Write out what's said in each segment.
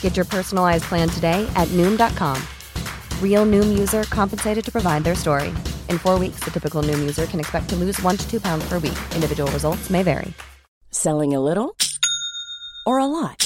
Get your personalized plan today at Noom.com. Real Noom user compensated to provide their story. In four weeks, the typical Noom user can expect to lose one to two pounds per week. Individual results may vary. Selling a little or a lot?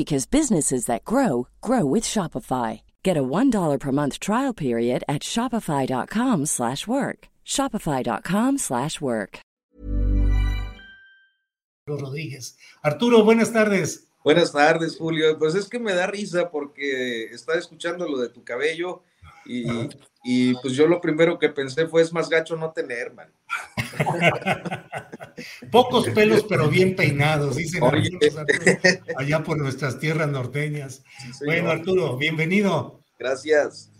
because businesses that grow grow with Shopify. Get a $1 per month trial period at shopify.com/work. shopify.com/work. Rodríguez. Arturo, buenas tardes. Buenas tardes, Julio. Pues es que me da risa porque estaba escuchando lo de tu cabello y, y pues yo lo primero que pensé fue es más gacho no tener, man. Pocos pelos, pero bien peinados, dicen Oye. Arturo, allá por nuestras tierras norteñas. Sí, bueno, Arturo, bienvenido. Gracias.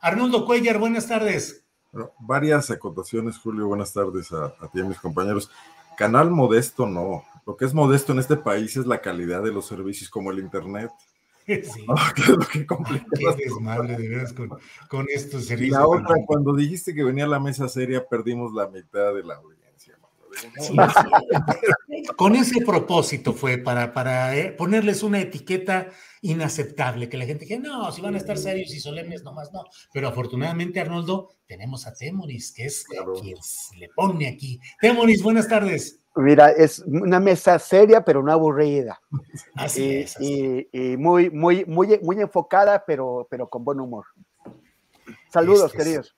Arnoldo Cuellar, buenas tardes. Bueno, varias acotaciones, Julio. Buenas tardes a, a ti y a mis compañeros. Canal modesto no. Lo que es modesto en este país es la calidad de los servicios como el Internet. Sí. Oh, ¿Qué desmadre de veras con, con estos servicios. la otra, cuando dijiste que venía la mesa seria, perdimos la mitad de la audiencia. Sí, sí. Con ese propósito fue para, para eh, ponerles una etiqueta inaceptable, que la gente dije, no, si van a estar serios y solemnes, nomás no. Pero afortunadamente, Arnoldo, tenemos a Temoris, que es Claro. quien le pone aquí. Temoris, buenas tardes. Mira, es una mesa seria, pero no aburrida. Así Y, es. así y- y muy, muy, muy, muy enfocada, pero, pero con buen humor. Saludos, Este es- queridos.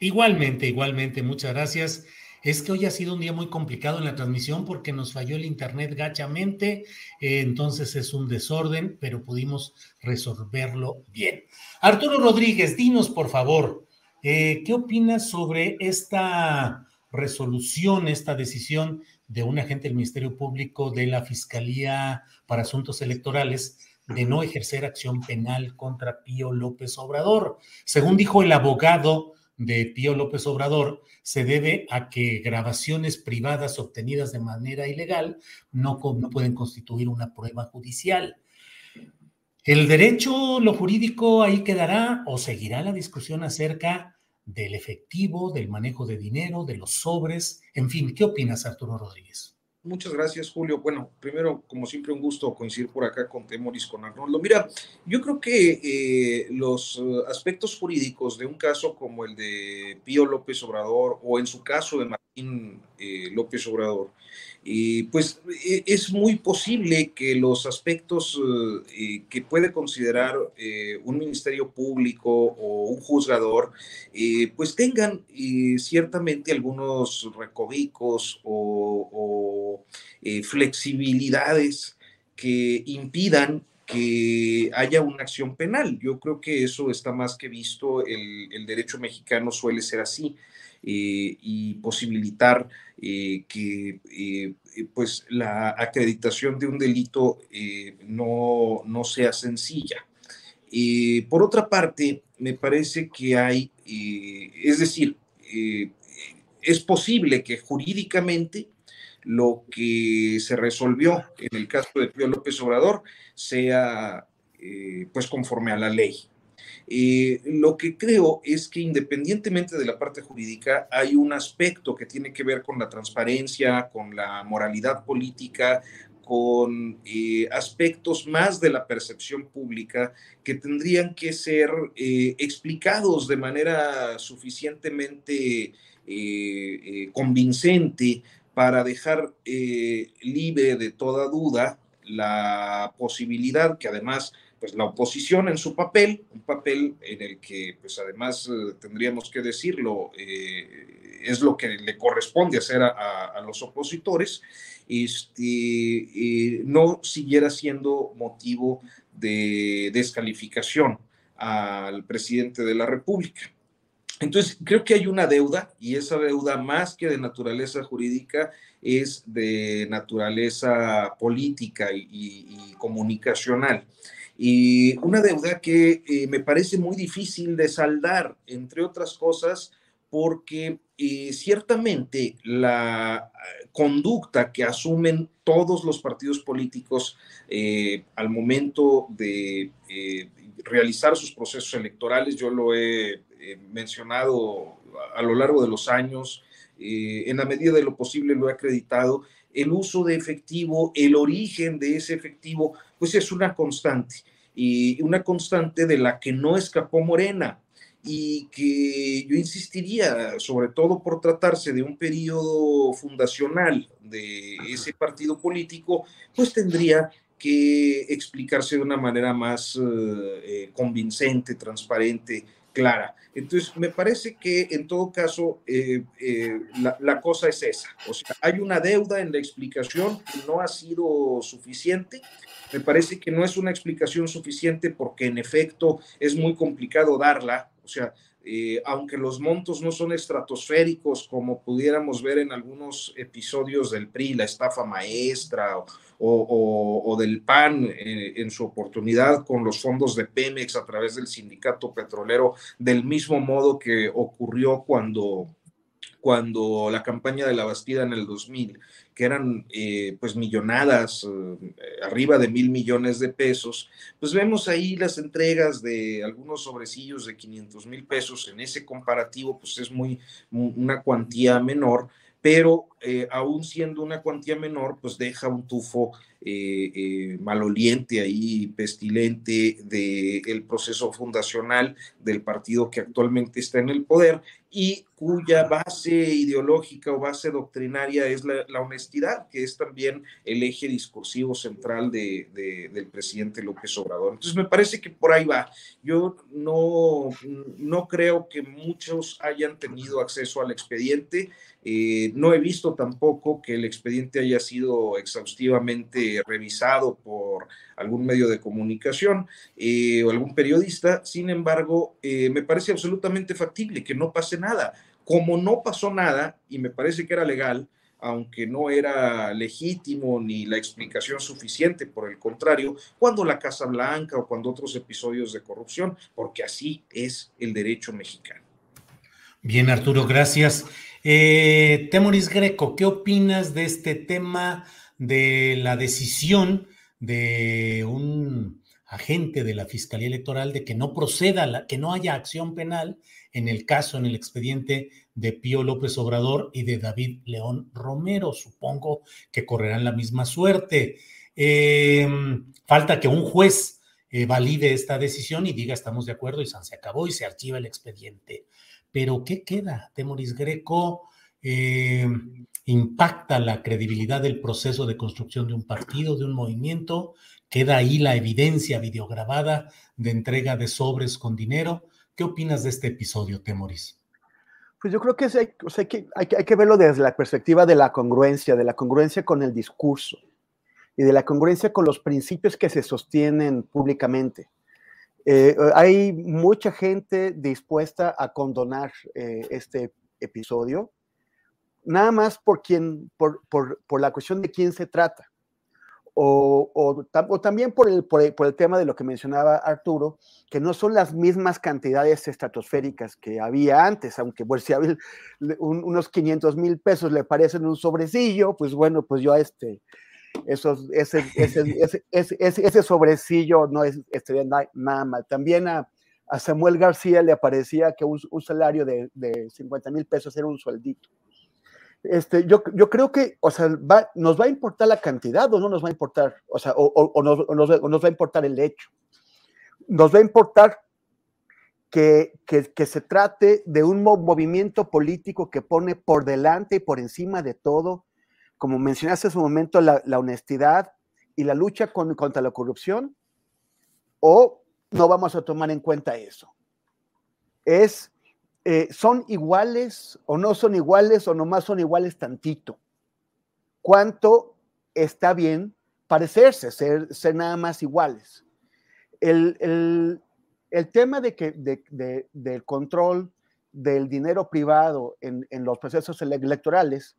Igualmente, igualmente, muchas gracias. Es que hoy ha sido un día muy complicado en la transmisión porque nos falló el internet gachamente, eh, entonces es un desorden, pero pudimos resolverlo bien. Arturo Rodríguez, dinos por favor, eh, ¿qué opinas sobre esta resolución, esta decisión de un agente del Ministerio Público de la Fiscalía para Asuntos Electorales de no ejercer acción penal contra Pío López Obrador? Según dijo el abogado de Pío López Obrador, se debe a que grabaciones privadas obtenidas de manera ilegal no, no pueden constituir una prueba judicial. El derecho, lo jurídico, ahí quedará o seguirá la discusión acerca del efectivo, del manejo de dinero, de los sobres, en fin, ¿qué opinas, Arturo Rodríguez? Muchas gracias, Julio. Bueno, primero, como siempre, un gusto coincidir por acá con Temoris, con Arnoldo. Mira, yo creo que eh, los eh, aspectos jurídicos de un caso como el de Pío López Obrador o en su caso de Martín eh, López Obrador, eh, pues eh, es muy posible que los aspectos eh, eh, que puede considerar eh, un ministerio público o un juzgador, eh, pues tengan ciertamente algunos recovicos o, flexibilidades que impidan que haya una acción penal. Yo creo que eso está más que visto, el, derecho mexicano suele ser así y posibilitar eh, que eh, eh, pues la acreditación de un delito eh, no, no sea sencilla. Eh, por otra parte, me parece que hay, eh, es decir, eh, es posible que jurídicamente lo que se resolvió en el caso de Pío López Obrador sea eh, pues conforme a la ley. Eh, lo que creo es que independientemente de la parte jurídica, hay un aspecto que tiene que ver con la transparencia, con la moralidad política, con eh, aspectos más de la percepción pública que tendrían que ser eh, explicados de manera suficientemente convincente para dejar libre de toda duda la posibilidad que además pues la oposición en su papel, un papel en el que pues además eh, tendríamos que decirlo, eh, es lo que le corresponde hacer a, los opositores, este, no siguiera siendo motivo de descalificación al presidente de la República. Entonces, creo que hay una deuda y esa deuda más que de naturaleza jurídica es de naturaleza política y comunicacional y una deuda que eh, me parece muy difícil de saldar, entre otras cosas, porque eh, ciertamente la eh, conducta que asumen todos los partidos políticos al momento de realizar sus procesos electorales, yo lo he mencionado a lo largo de los años, en la medida de lo posible lo he acreditado, el uso de efectivo, el origen de ese efectivo, pues es una constante y una constante de la que no escapó Morena. Y que yo insistiría, sobre todo por tratarse de un periodo fundacional de ese partido político, pues tendría que explicarse de una manera más eh, eh, convincente, transparente, clara. Entonces, me parece que en todo caso eh, la, la, cosa es esa. O sea, hay una deuda en la explicación que no ha sido suficiente me parece que no es una explicación suficiente porque en efecto es muy complicado darla. O sea, eh, aunque los montos no son estratosféricos como pudiéramos ver en algunos episodios del PRI, la estafa maestra o, del PAN eh, en su oportunidad con los fondos de Pemex a través del sindicato petrolero, del mismo modo que ocurrió cuando cuando la campaña de la Bastida en el 2000, que eran eh, pues millonadas, eh, arriba de mil millones de pesos, pues vemos ahí las entregas de algunos sobrecillos de 500 mil pesos, en ese comparativo pues es muy una cuantía menor, pero eh, aún siendo una cuantía menor, pues deja un tufo maloliente ahí, pestilente del proceso fundacional del partido que actualmente está en el poder. Y cuya base ideológica o base doctrinaria es la, honestidad, que es también el eje discursivo central de, del presidente López Obrador. Entonces me parece que por ahí va. Yo no, no creo que muchos hayan tenido acceso al expediente. Eh, no he visto tampoco que el expediente haya sido exhaustivamente revisado por algún medio de comunicación eh, o algún periodista. Sin embargo, eh, me parece absolutamente factible que no pase nada. Como no pasó nada, y me parece que era legal, aunque no era legítimo ni la explicación suficiente, por el contrario, cuando la Casa Blanca o cuando otros episodios de corrupción, porque así es el derecho mexicano. Bien, Arturo, gracias. Eh, Temoris Greco, ¿qué opinas de este tema de la decisión de un agente de la Fiscalía Electoral de que no proceda, que no haya acción penal en el caso, en el expediente de Pío López Obrador y de David León Romero. Supongo que correrán la misma suerte. Em, falta que un juez eh, valide esta decisión y diga estamos de acuerdo y se acabó y se archiva el expediente. Pero ¿qué queda? Temoris Greco em, impacta la credibilidad del proceso de construcción de un partido, de un movimiento. Queda ahí la evidencia videograbada de entrega de sobres con dinero. ¿Qué opinas de este episodio, Temoris? Pues yo creo que, hay, que, verlo desde la perspectiva de la congruencia, de la congruencia con el discurso y de la congruencia con los principios que se sostienen públicamente. Eh, hay mucha gente dispuesta a condonar eh, este episodio, nada más por, quien, por, la cuestión de quién se trata o, o, también por el, por el, tema de lo que mencionaba Arturo, que no son las mismas cantidades estratosféricas que había antes, aunque pues, si había unos 500 mil pesos le parecen un sobrecillo, pues bueno, pues yo a este, esos, ese, ese, ese, ese, sobrecillo no es, estaría nada mal. También a, a, Samuel García le parecía que un, un salario de, de 50 mil pesos era un sueldito. Este, yo, yo creo que, o sea, nos va a importar la cantidad o no nos va a importar, o sea, o, nos, va a importar el hecho. Nos va a importar que, que, se trate de un movimiento político que pone por delante y por encima de todo, como mencionaste hace un momento, la, honestidad y la lucha contra la corrupción. o no vamos a tomar en cuenta eso. Es, eh, ¿son iguales o no son iguales o nomás son iguales tantito? ¿Cuánto está bien parecerse, ser, ser nada más iguales? El, el, el tema de que, de, de, del control del dinero privado en, en, los procesos electorales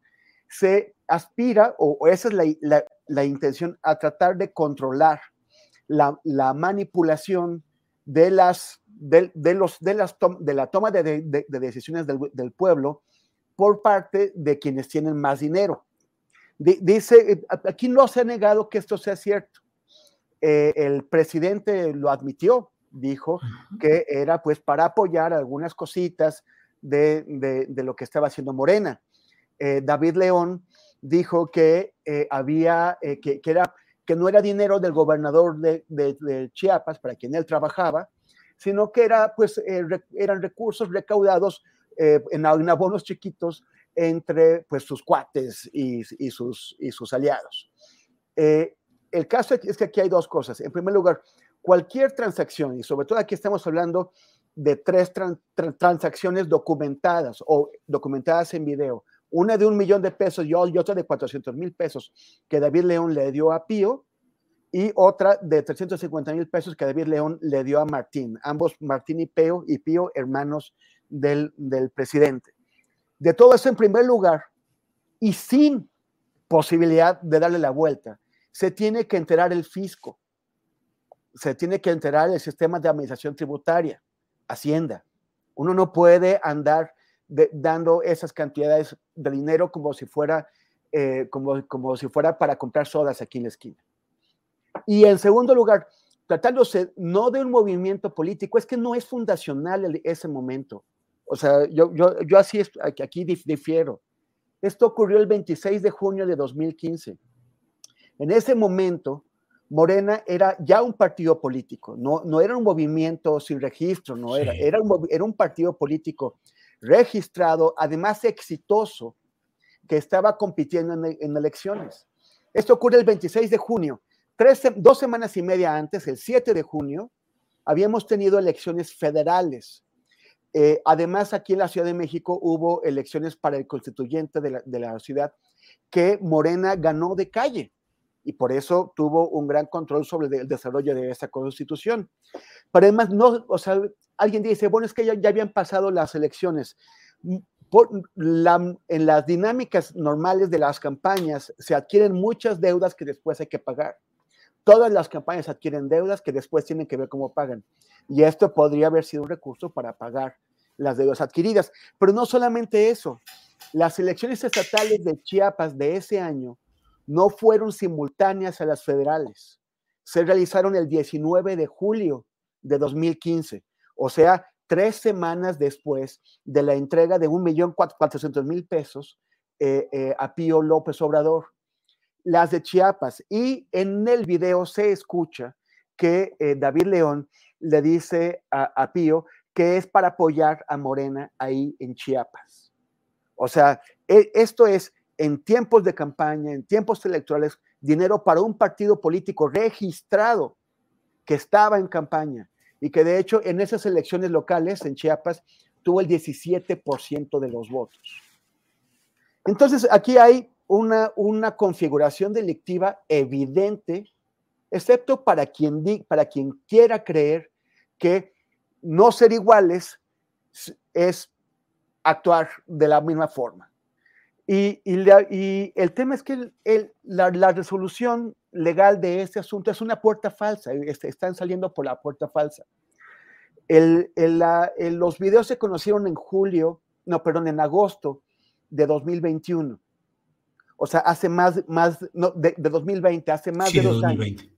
se aspira, o, o esa es la, la, la, intención, a tratar de controlar la, la manipulación de, las, de, de, los, de, las de la toma de, de decisiones del, del, pueblo por parte de quienes tienen más dinero. dice, aquí no se ha negado que esto sea cierto. Eh, el presidente lo admitió, dijo que era pues para apoyar algunas cositas de, de, de lo que estaba haciendo Morena. Eh, David León dijo que eh, había, eh, que, que, era, que no era dinero del gobernador de, de, Chiapas para quien él trabajaba, sino que era, pues, re, eran recursos recaudados en, en, abonos chiquitos entre pues, sus cuates y, sus, y sus aliados. el caso es que aquí hay dos cosas. En primer lugar, cualquier transacción, y sobre todo aquí estamos hablando de tres tran tran transacciones documentadas o documentadas en video, una de un millón de pesos y otra de 400 mil pesos que David León le dio a Pío y otra de 350 mil pesos que David León le dio a Martín, ambos Martín y Pío, y Pío hermanos del, del presidente. De todo eso en primer lugar y sin posibilidad de darle la vuelta, se tiene que enterar el fisco se tiene que enterar el sistema de administración tributaria, Hacienda. Uno no puede andar dando esas cantidades de dinero como si fuera, eh, como, como si fuera para comprar sodas aquí en la esquina. Y en segundo lugar, tratándose no de un movimiento político, es que no es fundacional ese momento. O sea, yo, yo, yo así es, aquí difiero. Esto ocurrió el 26 de junio de 2015. En ese momento, Morena era ya un partido político, no, no era un movimiento sin registro, no era, sí. era, un, era un partido político registrado, además exitoso, que estaba compitiendo en, en elecciones. Esto ocurre el 26 de junio. Tres, dos semanas y media antes, el 7 de junio, habíamos tenido elecciones federales. Eh, además, aquí en la Ciudad de México hubo elecciones para el constituyente de la, de la ciudad que Morena ganó de calle y por eso tuvo un gran control sobre el desarrollo de esa constitución. Pero además, no, o sea, alguien dice, bueno, es que ya, ya habían pasado las elecciones. Por la, en las dinámicas normales de las campañas se adquieren muchas deudas que después hay que pagar. Todas las campañas adquieren deudas que después tienen que ver cómo pagan. Y esto podría haber sido un recurso para pagar las deudas adquiridas. Pero no solamente eso. Las elecciones estatales de Chiapas de ese año no fueron simultáneas a las federales. Se realizaron el 19 de julio de 2015, o sea, tres semanas después de la entrega de 1.400.000 pesos eh, eh, a Pío López Obrador. Las de Chiapas. Y en el video se escucha que eh, David León le dice a, Pío que es para apoyar a Morena ahí en Chiapas. O sea, e, esto es en tiempos de campaña, en tiempos electorales, dinero para un partido político registrado que estaba en campaña y que de hecho en esas elecciones locales en Chiapas tuvo el 17% de los votos. Entonces aquí hay una, una configuración delictiva evidente, excepto para quien, para quien quiera creer que no ser iguales es actuar de la misma forma. Y, y, el tema es que el, la, resolución legal de este asunto es una puerta falsa, este, están saliendo por la puerta falsa. El, la, los videos se conocieron en julio, no, perdón, en agosto de 2021. O sea, hace más, más no, de, de 2020, hace más sí, de dos 2020. años.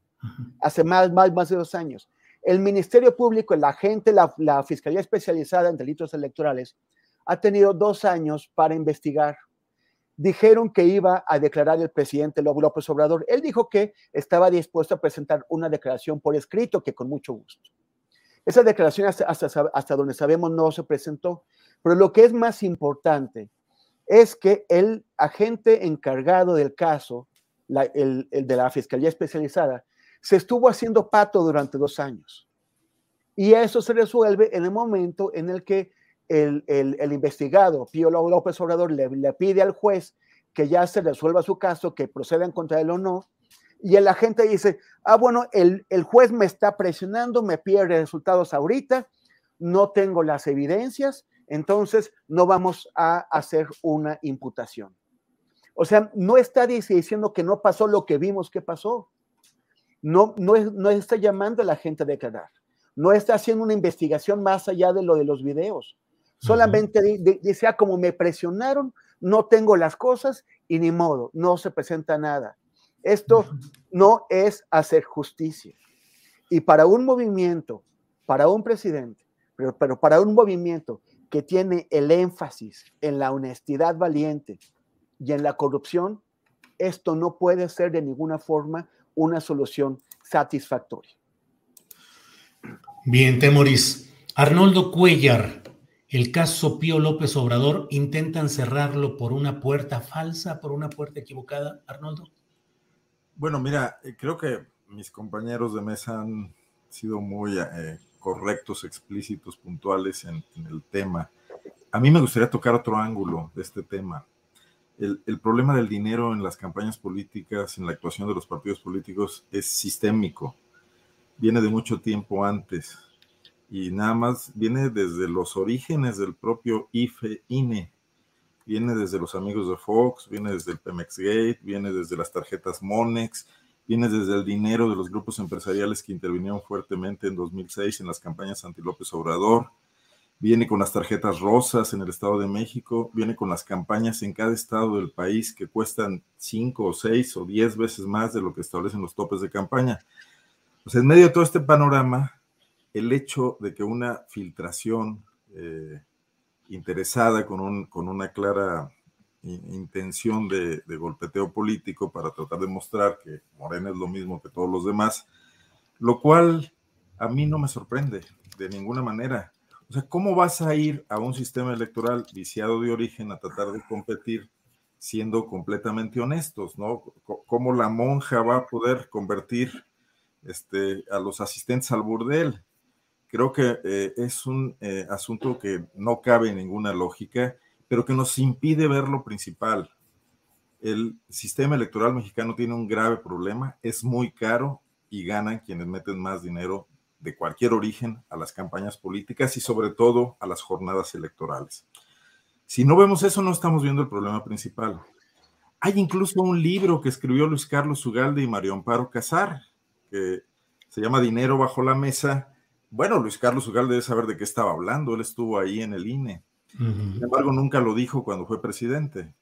Hace más, más, más de dos años. El Ministerio Público, la gente, la, la Fiscalía Especializada en Delitos Electorales, ha tenido dos años para investigar dijeron que iba a declarar el presidente López Obrador. Él dijo que estaba dispuesto a presentar una declaración por escrito, que con mucho gusto. Esa declaración hasta, hasta, hasta, donde sabemos no se presentó, pero lo que es más importante es que el agente encargado del caso, el, de la Fiscalía Especializada, se estuvo haciendo pato durante dos años. Y eso se resuelve en el momento en el que el, el, investigado, Pío López Obrador, le, pide al juez que ya se resuelva su caso, que procedan contra él o no, y el agente dice, ah, bueno, el, el juez me está presionando, me pide resultados ahorita, no tengo las evidencias, entonces no vamos a hacer una imputación. O sea, no está diciendo que no pasó lo que vimos que pasó. No, no, no está llamando a la gente a declarar. No está haciendo una investigación más allá de lo de los videos. Solamente dice, ah, como me presionaron, no tengo las cosas y ni modo, no se presenta nada. Esto no es hacer justicia. Y para un movimiento, para un presidente, pero, pero para un movimiento que tiene el énfasis en la honestidad valiente y en la corrupción, esto no puede ser de ninguna forma una solución satisfactoria. Bien, Temoris. Arnoldo Cuellar, el caso Pío López Obrador, ¿intentan cerrarlo por una puerta falsa, por una puerta equivocada, Arnoldo? Bueno, mira, eh, creo que mis compañeros de mesa han sido muy eh, correctos, explícitos, puntuales en, el tema. A mí me gustaría tocar otro ángulo de este tema. El, problema del dinero en las campañas políticas, en la actuación de los partidos políticos, es sistémico. Viene de mucho tiempo antes y nada más viene desde los orígenes del propio IFE, INE. Viene desde los amigos de Fox, viene desde el Pemex Gate, viene desde las tarjetas Monex, viene desde el dinero de los grupos empresariales que intervinieron fuertemente en 2006 en las campañas anti López Obrador, viene con las tarjetas rosas en el Estado de México, viene con las campañas en cada estado del país que cuestan 5 o 6 o 10 veces más de lo que establecen los topes de campaña. Pues en medio de todo este panorama, el hecho de que una filtración eh, interesada con, un, con, una clara intención de, golpeteo político para tratar de mostrar que Morena es lo mismo que todos los demás, lo cual a mí no me sorprende de ninguna manera. O sea, ¿cómo vas a ir a un sistema electoral viciado de origen a tratar de competir siendo completamente honestos, ¿no? ¿Cómo la monja va a poder convertir este, a los asistentes al burdel? Creo que eh, es un eh, asunto que no cabe en ninguna lógica, pero que nos impide ver lo principal. El sistema electoral mexicano tiene un grave problema, es muy caro y ganan quienes meten más dinero de cualquier origen a las campañas políticas y sobre todo a las jornadas electorales. Si no vemos eso, no estamos viendo el problema principal. Hay incluso un libro que escribió Luis Carlos Ugalde y Mario Amparo Casar, que se llama Dinero bajo la mesa, bueno, Luis Carlos Ugal debe saber de qué estaba hablando, él estuvo ahí en el INE. Sin embargo, nunca lo dijo cuando fue presidente.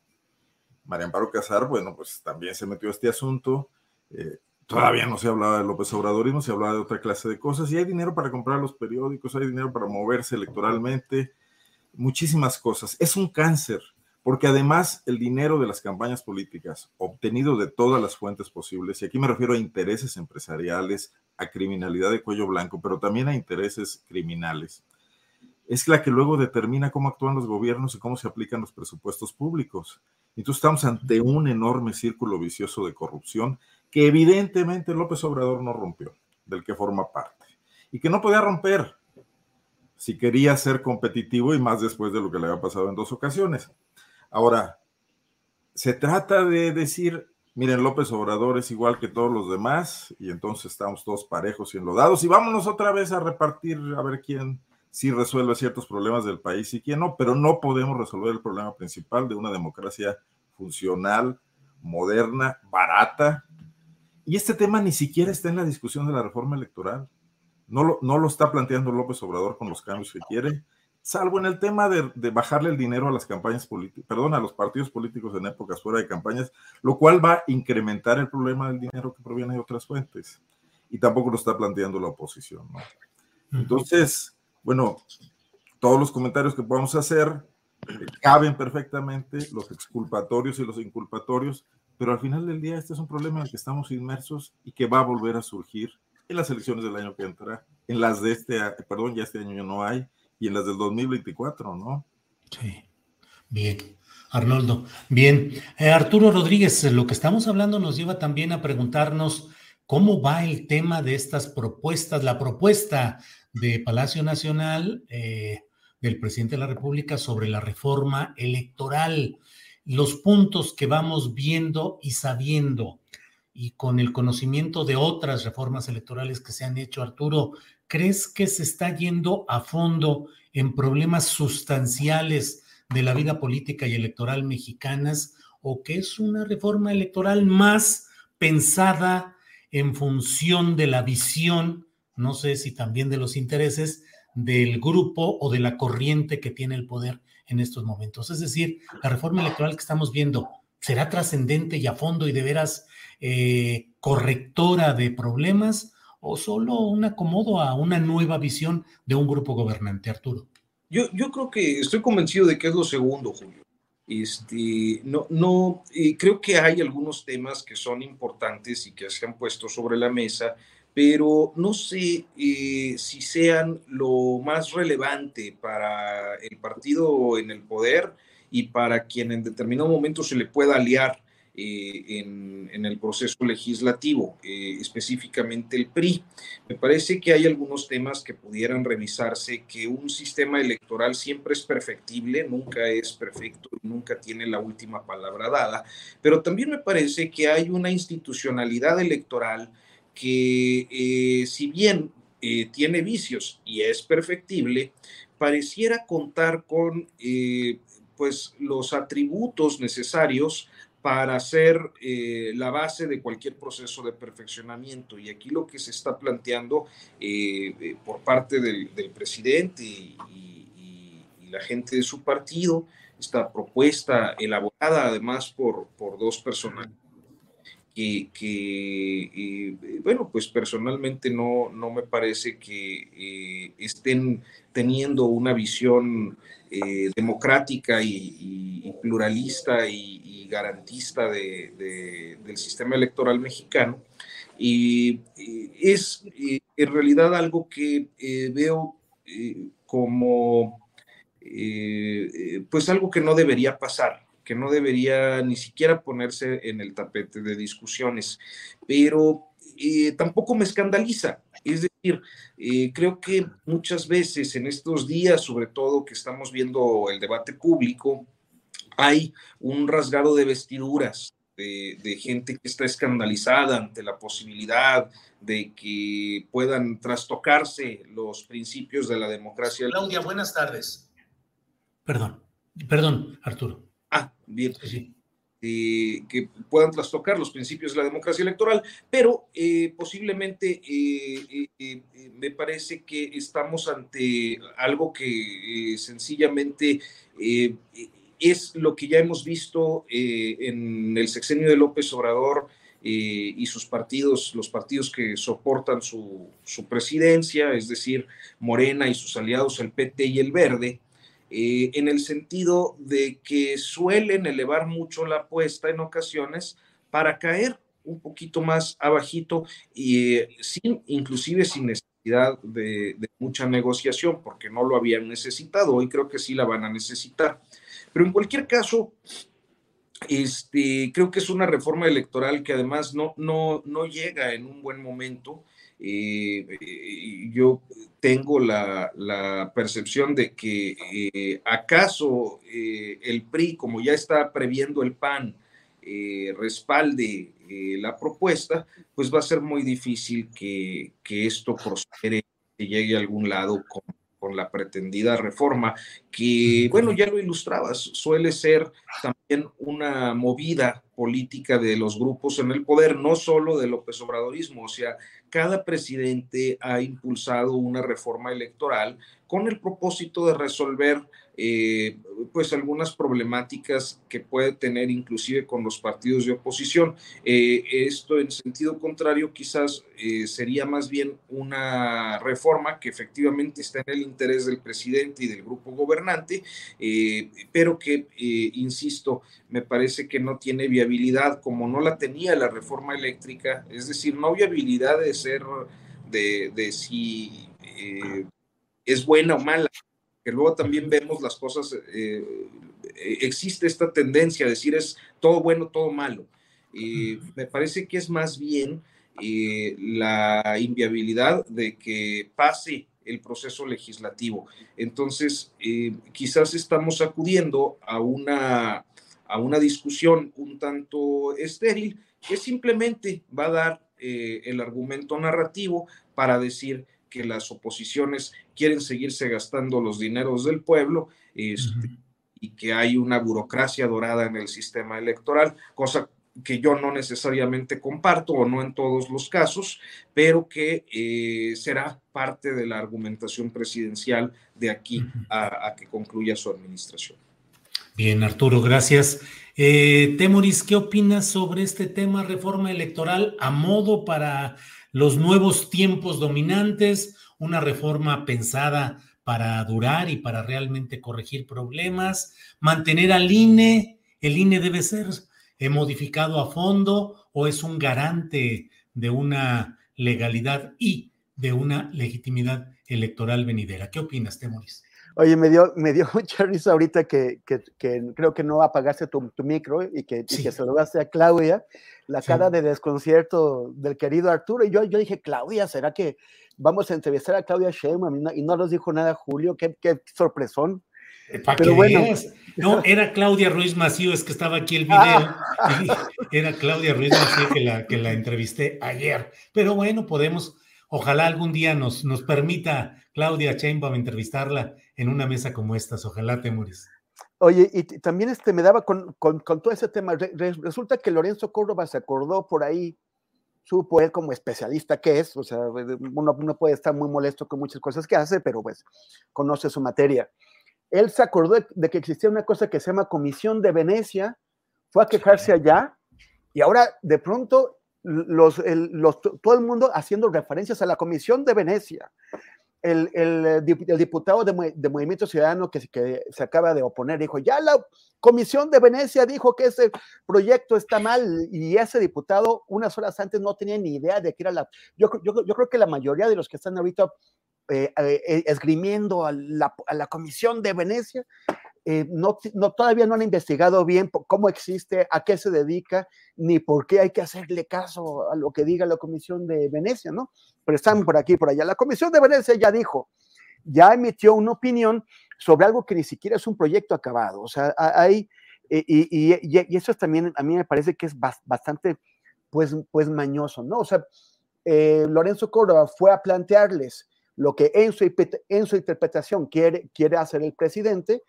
María Amparo Casar, bueno, pues también se metió a este asunto. Eh, todavía no se hablaba de López Obradorismo, se hablaba de otra clase de cosas. Y hay dinero para comprar los periódicos, hay dinero para moverse electoralmente, muchísimas cosas. Es un cáncer, porque además el dinero de las campañas políticas, obtenido de todas las fuentes posibles, y aquí me refiero a intereses empresariales, a criminalidad de cuello blanco, pero también a intereses criminales, es la que luego determina cómo actúan los gobiernos y cómo se aplican los presupuestos públicos. Entonces estamos ante un enorme círculo vicioso de corrupción que evidentemente López Obrador no rompió, del que forma parte, y que no podía romper si quería ser competitivo y más después de lo que le había pasado en dos ocasiones. Ahora, se trata de decir, miren, López Obrador es igual que todos los demás y entonces estamos todos parejos y enlodados y vámonos otra vez a repartir a ver quién sí resuelve ciertos problemas del país y quién no, pero no podemos resolver el problema principal de una democracia funcional, moderna, barata. Y este tema ni siquiera está en la discusión de la reforma electoral. No lo, no lo está planteando López Obrador con los cambios que quiere salvo en el tema de, bajarle el dinero a las campañas políticas, perdón, a los partidos políticos en épocas fuera de campañas, lo cual va a incrementar el problema del dinero que proviene de otras fuentes. Y tampoco lo está planteando la oposición, ¿no? Entonces, bueno, todos los comentarios que podamos hacer eh, caben perfectamente, los exculpatorios y los inculpatorios, pero al final del día este es un problema en el que estamos inmersos y que va a volver a surgir en las elecciones del año que entra, en las de este, perdón, ya este año ya no hay, y en las del 2024, ¿no? Sí. Bien. Arnoldo. Bien. Eh, Arturo Rodríguez, lo que estamos hablando nos lleva también a preguntarnos ¿Cómo va el tema de estas propuestas? La propuesta de Palacio Nacional eh, del presidente de la República sobre la reforma electoral, los puntos que vamos viendo y sabiendo y con el conocimiento de otras reformas electorales que se han hecho, Arturo, ¿crees que se está yendo a fondo en problemas sustanciales de la vida política y electoral mexicanas o que es una reforma electoral más pensada en función de la visión, no sé si también de los intereses del grupo o de la corriente que tiene el poder en estos momentos? Es decir, la reforma electoral que estamos viendo será trascendente y a fondo y de veras eh, correctora de problemas o solo un acomodo a una nueva visión de un grupo gobernante, Arturo? Yo, yo creo que estoy convencido de que es lo segundo, Julio. Este, no, no, eh, creo que hay algunos temas que son importantes y que se han puesto sobre la mesa, pero no sé eh, si sean lo más relevante para el partido en el poder y para quien en determinado momento se le pueda aliar eh, en, el proceso legislativo, eh, específicamente el PRI. Me parece que hay algunos temas que pudieran revisarse, que un sistema electoral siempre es perfectible, nunca es perfecto, nunca tiene la última palabra dada, pero también me parece que hay una institucionalidad electoral que eh, si bien tiene vicios y es perfectible, pareciera contar con pues los atributos necesarios para ser eh, la base de cualquier proceso de perfeccionamiento. Y aquí lo que se está planteando eh, eh, por parte del, presidente y, la gente de su partido, esta propuesta elaborada además por, por dos personas que, bueno, pues personalmente no, no me parece que estén teniendo una visión democrática y, pluralista y, garantista de, del sistema electoral mexicano. Y, es en realidad algo que eh, veo eh, como eh, pues algo que no debería pasar, que no debería ni siquiera ponerse en el tapete de discusiones, pero tampoco me escandaliza. Es decir, creo que muchas veces en estos días, sobre todo que estamos viendo el debate público, hay un rasgado de vestiduras de, gente que está escandalizada ante la posibilidad de que puedan trastocarse los principios de la democracia. Claudia, buenas tardes. Perdón, perdón, Arturo. Ah, bien. que puedan trastocar los principios de la democracia electoral, pero eh, posiblemente eh, eh, me parece que estamos ante algo que sencillamente es lo que ya hemos visto eh, en el sexenio de López Obrador eh, y sus partidos, los partidos que soportan su, presidencia, es decir, Morena y sus aliados, el PT y el Verde, eh, en el sentido de que suelen elevar mucho la apuesta en ocasiones para caer un poquito más abajito y sin, inclusive sin necesidad de, de mucha negociación, porque no lo habían necesitado, hoy creo que sí la van a necesitar. Pero en cualquier caso, este, creo que es una reforma electoral que además no, no, no llega en un buen momento. Eh, eh, yo tengo la, percepción de que eh, acaso el PRI, como ya está previendo el PAN, respalde la propuesta, pues va a ser muy difícil que, que esto prospere, que llegue a algún lado con la pretendida reforma, que, bueno, ya lo ilustrabas, suele ser también una movida política de los grupos en el poder, no solo de López Obradorismo, o sea, cada presidente ha impulsado una reforma electoral con el propósito de resolver eh, pues algunas problemáticas que puede tener inclusive con los partidos de oposición. Eh, esto en sentido contrario quizás eh, sería más bien una reforma que efectivamente está en el interés del presidente y del grupo gobernante, pero que, insisto, me parece que no tiene viabilidad como no la tenía la reforma eléctrica, es decir, no viabilidad de ser, de, de si es buena o mala, que luego también vemos las cosas, eh, eh, existe esta tendencia a decir es todo bueno, todo malo. y me parece que es más bien eh, la inviabilidad de que pase el proceso legislativo. Entonces, eh, quizás estamos acudiendo a una, a una discusión un tanto estéril que simplemente va a dar eh, el argumento narrativo para decir que las oposiciones quieren seguirse gastando los dineros del pueblo este, y que hay una burocracia dorada en el sistema electoral, cosa que yo no necesariamente comparto o no en todos los casos, pero que eh, será parte de la argumentación presidencial de aquí a, que concluya su administración. Bien, Arturo, gracias. Eh, Temoris, ¿qué opinas sobre este tema reforma electoral a modo para los nuevos tiempos dominantes? Una reforma pensada para durar y para realmente corregir problemas, mantener al INE, el INE debe ser modificado a fondo o es un garante de una legalidad y de una legitimidad electoral venidera. ¿Qué opinas, Temoris? Oye, me dio, me dio mucha risa ahorita que, creo que no apagaste tu, tu micro y que, se lo saludaste a Claudia, la cara de desconcierto del querido Arturo. Y yo, yo dije, Claudia, ¿será que vamos a entrevistar a Claudia Sheinbaum? Y no, nos dijo nada Julio, qué, qué sorpresón. Eh, Pero bueno. No, era Claudia Ruiz Macío, es que estaba aquí el video. Ah. Era Claudia Ruiz Macío que la, que la entrevisté ayer. Pero bueno, podemos, ojalá algún día nos, nos permita Claudia Chainbaum entrevistarla en una mesa como estas. Ojalá, Temuris. Oye, y también este, me daba con, con, todo ese tema. resulta que Lorenzo Córdoba se acordó por ahí, supo él como especialista que es, o sea, uno, uno puede estar muy molesto con muchas cosas que hace, pero pues conoce su materia él se acordó de, que existía una cosa que se llama Comisión de Venecia, fue a quejarse allá y ahora de pronto los, todo el mundo haciendo referencias a la Comisión de Venecia. El, diputado de, Movimiento Ciudadano que, se acaba de oponer dijo, ya la Comisión de Venecia dijo que ese proyecto está mal y ese diputado unas horas antes no tenía ni idea de que era la... Yo, yo, yo creo que la mayoría de los que están ahorita eh, eh, esgrimiendo a la, Comisión de Venecia. Eh, no, todavía no han investigado bien cómo existe, a qué se dedica, ni por qué hay que hacerle caso a lo que diga la Comisión de Venecia, ¿no? Pero están por aquí, por allá. La Comisión de Venecia ya dijo, ya emitió una opinión sobre algo que ni siquiera es un proyecto acabado. O sea, hay, y, eso también a mí me parece que es bastante, pues, pues mañoso, ¿no? O sea, Lorenzo Córdoba fue a plantearles lo que en su, en su interpretación quiere, quiere hacer el presidente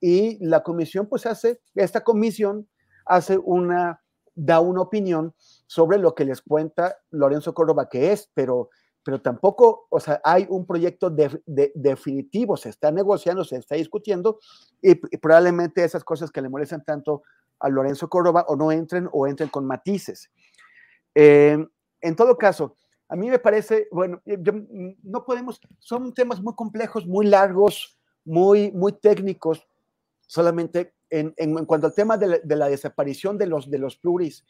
y la comisión pues hace, esta comisión hace una, da una opinión sobre lo que les cuenta Lorenzo Córdoba que es, pero, pero tampoco, o sea, hay un proyecto de, definitivo, se está negociando, se está discutiendo y, probablemente esas cosas que le molestan tanto a Lorenzo Córdoba o no entren o entren con matices. Eh, en todo caso, a mí me parece, bueno, mm, no podemos, son temas muy complejos, muy largos, muy, muy técnicos, solamente en, en, cuanto al tema de la, desaparición de los, de los pluris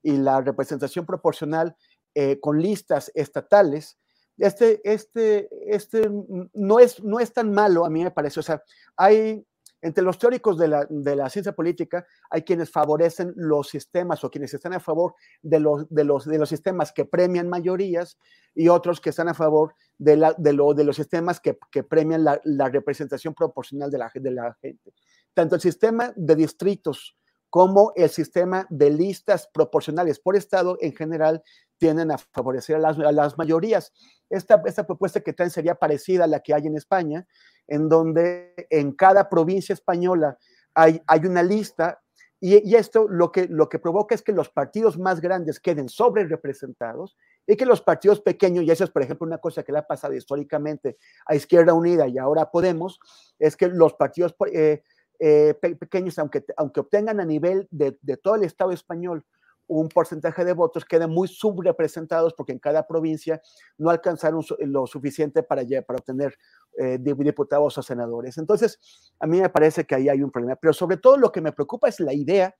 y la representación proporcional eh, con listas estatales, este, este, este no es, no es tan malo, a mí me parece. O sea, hay, entre los teóricos de la, ciencia política hay quienes favorecen los sistemas o quienes están a favor de los, de los, de los sistemas que premian mayorías y otros que están a favor de, la, de, de los sistemas que, premian la, representación proporcional de la, de la gente. Tanto el sistema de distritos como el sistema de listas proporcionales por estado en general tienden a favorecer a las, a las mayorías. Esta, esta propuesta que traen sería parecida a la que hay en España, en donde en cada provincia española hay, hay una lista y, esto lo que, lo que provoca es que los partidos más grandes queden sobre representados y que los partidos pequeños, y eso es por ejemplo una cosa que le ha pasado históricamente a Izquierda Unida y ahora Podemos, es que los partidos eh, eh, pequeños, aunque, aunque obtengan a nivel de, de todo el Estado español un porcentaje de votos quedan muy subrepresentados porque en cada provincia no alcanzaron lo suficiente para, para obtener eh, diputados o senadores. Entonces, a mí me parece que ahí hay un problema. Pero sobre todo lo que me preocupa es la idea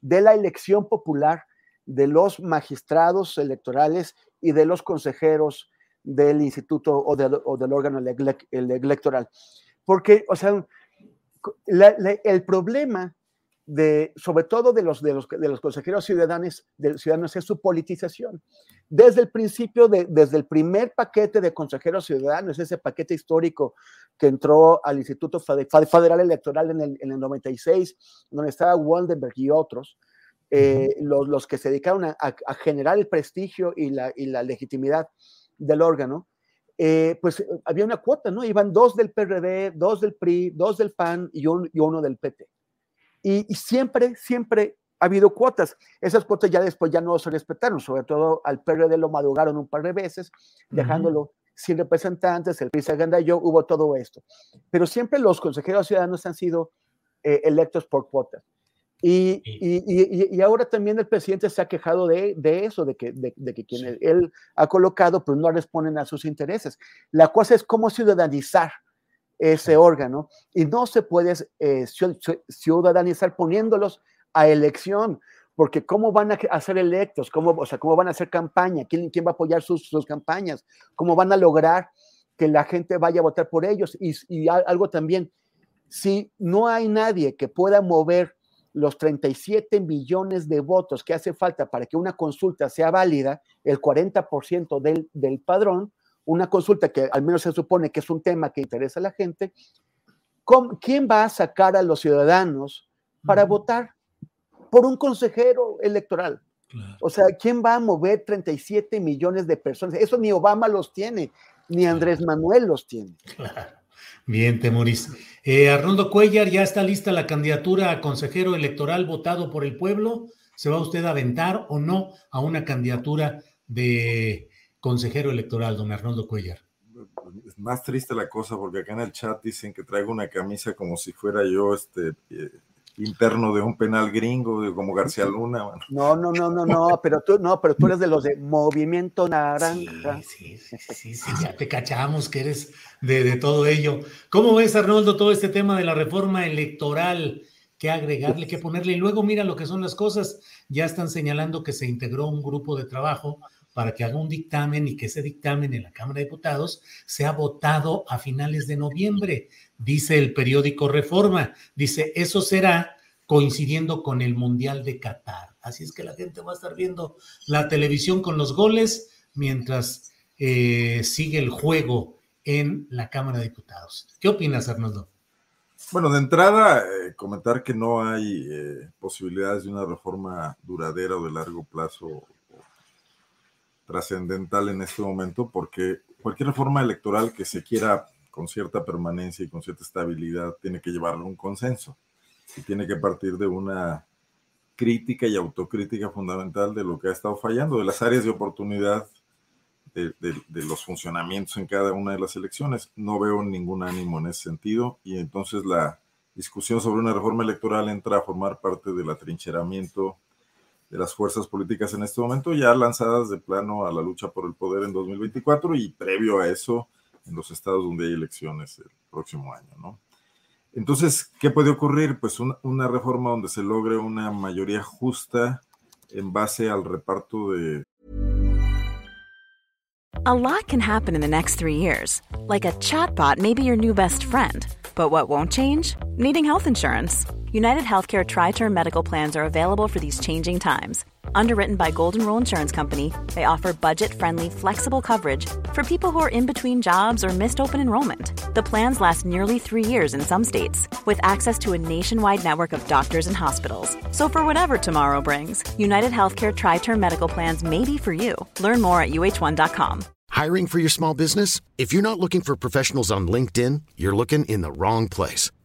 de la elección popular de los magistrados electorales y de los consejeros del instituto o, del órgano electoral. Porque, o sea, el problema de, sobre todo de los, de los, de los consejeros ciudadanos, de ciudadanos, es su politización. Desde el principio, de, desde el primer paquete de consejeros ciudadanos, ese paquete histórico que entró al Instituto Federal Electoral en el, en el 96, donde estaba Waldenberg y otros, eh, los, los, que se dedicaron a, a, generar el prestigio y la, y la legitimidad del órgano, eh, pues había una cuota, ¿no? Iban dos del PRD, dos del PRI, dos del PAN y, un, y uno del PT. Y, siempre, siempre ha habido cuotas. Esas cuotas ya después ya no se respetaron, sobre todo al PRD lo madrugaron un par de veces, dejándolo sin representantes, el PRI se yo hubo todo esto. Pero siempre los consejeros ciudadanos han sido eh, electos por cuotas. Y, y, y, ahora también el presidente se ha quejado de, de eso, de que, de, de que quien él ha colocado pues no responden a sus intereses. La cosa es cómo ciudadanizar ese órgano y no se puede eh, ciudadanizar poniéndolos a elección, porque cómo van a ser electos, cómo, o sea, cómo van a hacer campaña, quién, quién va a apoyar sus, sus campañas, cómo van a lograr que la gente vaya a votar por ellos. Y, y algo también, si no hay nadie que pueda mover los 37 millones de votos que hace falta para que una consulta sea válida, el 40% del, del padrón, una consulta que al menos se supone que es un tema que interesa a la gente, ¿quién va a sacar a los ciudadanos para votar por un consejero electoral? O sea, ¿quién va a mover 37 millones de personas? Eso ni Obama los tiene, ni Andrés Manuel los tiene. Bien, Temoris. Eh, Arnoldo Cuellar, ya está lista la candidatura a consejero electoral votado por el pueblo. ¿Se va usted a aventar o no a una candidatura de consejero electoral, don Arnoldo Cuellar. Es más triste la cosa porque acá en el chat dicen que traigo una camisa como si fuera yo este eh, interno de un penal gringo, como García Luna. No, no, no, no, no, pero tú no, pero tú eres de los de Movimiento Naranja. Sí, sí, sí, sí, ya te cachamos que eres de, de todo ello. ¿Cómo ves, Arnoldo, todo este tema de la reforma electoral? que agregarle, que ponerle. Y luego mira lo que son las cosas. Ya están señalando que se integró un grupo de trabajo para que haga un dictamen y que ese dictamen en la Cámara de Diputados sea votado a finales de noviembre, dice el periódico Reforma. Dice, eso será coincidiendo con el Mundial de Qatar. Así es que la gente va a estar viendo la televisión con los goles mientras eh, sigue el juego en la Cámara de Diputados. ¿Qué opinas, Arnoldo? Bueno, de entrada, eh, comentar que no hay eh, posibilidades de una reforma duradera o de largo plazo trascendental en este momento porque cualquier reforma electoral que se quiera con cierta permanencia y con cierta estabilidad tiene que llevarlo a un consenso. Y tiene que partir de una crítica y autocrítica fundamental de lo que ha estado fallando, de las áreas de oportunidad de, de, los funcionamientos en cada una de las elecciones. No veo ningún ánimo en ese sentido. Y entonces la discusión sobre una reforma electoral entra a formar parte del atrincheramiento de las fuerzas políticas en este momento, ya lanzadas de plano a la lucha por el poder en 2024 y previo a eso en los estados donde hay elecciones el próximo año, ¿no? Entonces, ¿qué puede ocurrir? Pues una, una reforma donde se logre una mayoría justa en base al reparto de... A lot can happen in the next three years. Like a chatbot may be your new best friend. But what won't change? Needing health insurance. United Healthcare Tri Term Medical Plans are available for these changing times. Underwritten by Golden Rule Insurance Company, they offer budget friendly, flexible coverage for people who are in between jobs or missed open enrollment. The plans last nearly three years in some states, with access to a nationwide network of doctors and hospitals. So, for whatever tomorrow brings, United Healthcare Tri Term Medical Plans may be for you. Learn more at uh1.com. Hiring for your small business? If you're not looking for professionals on LinkedIn, you're looking in the wrong place.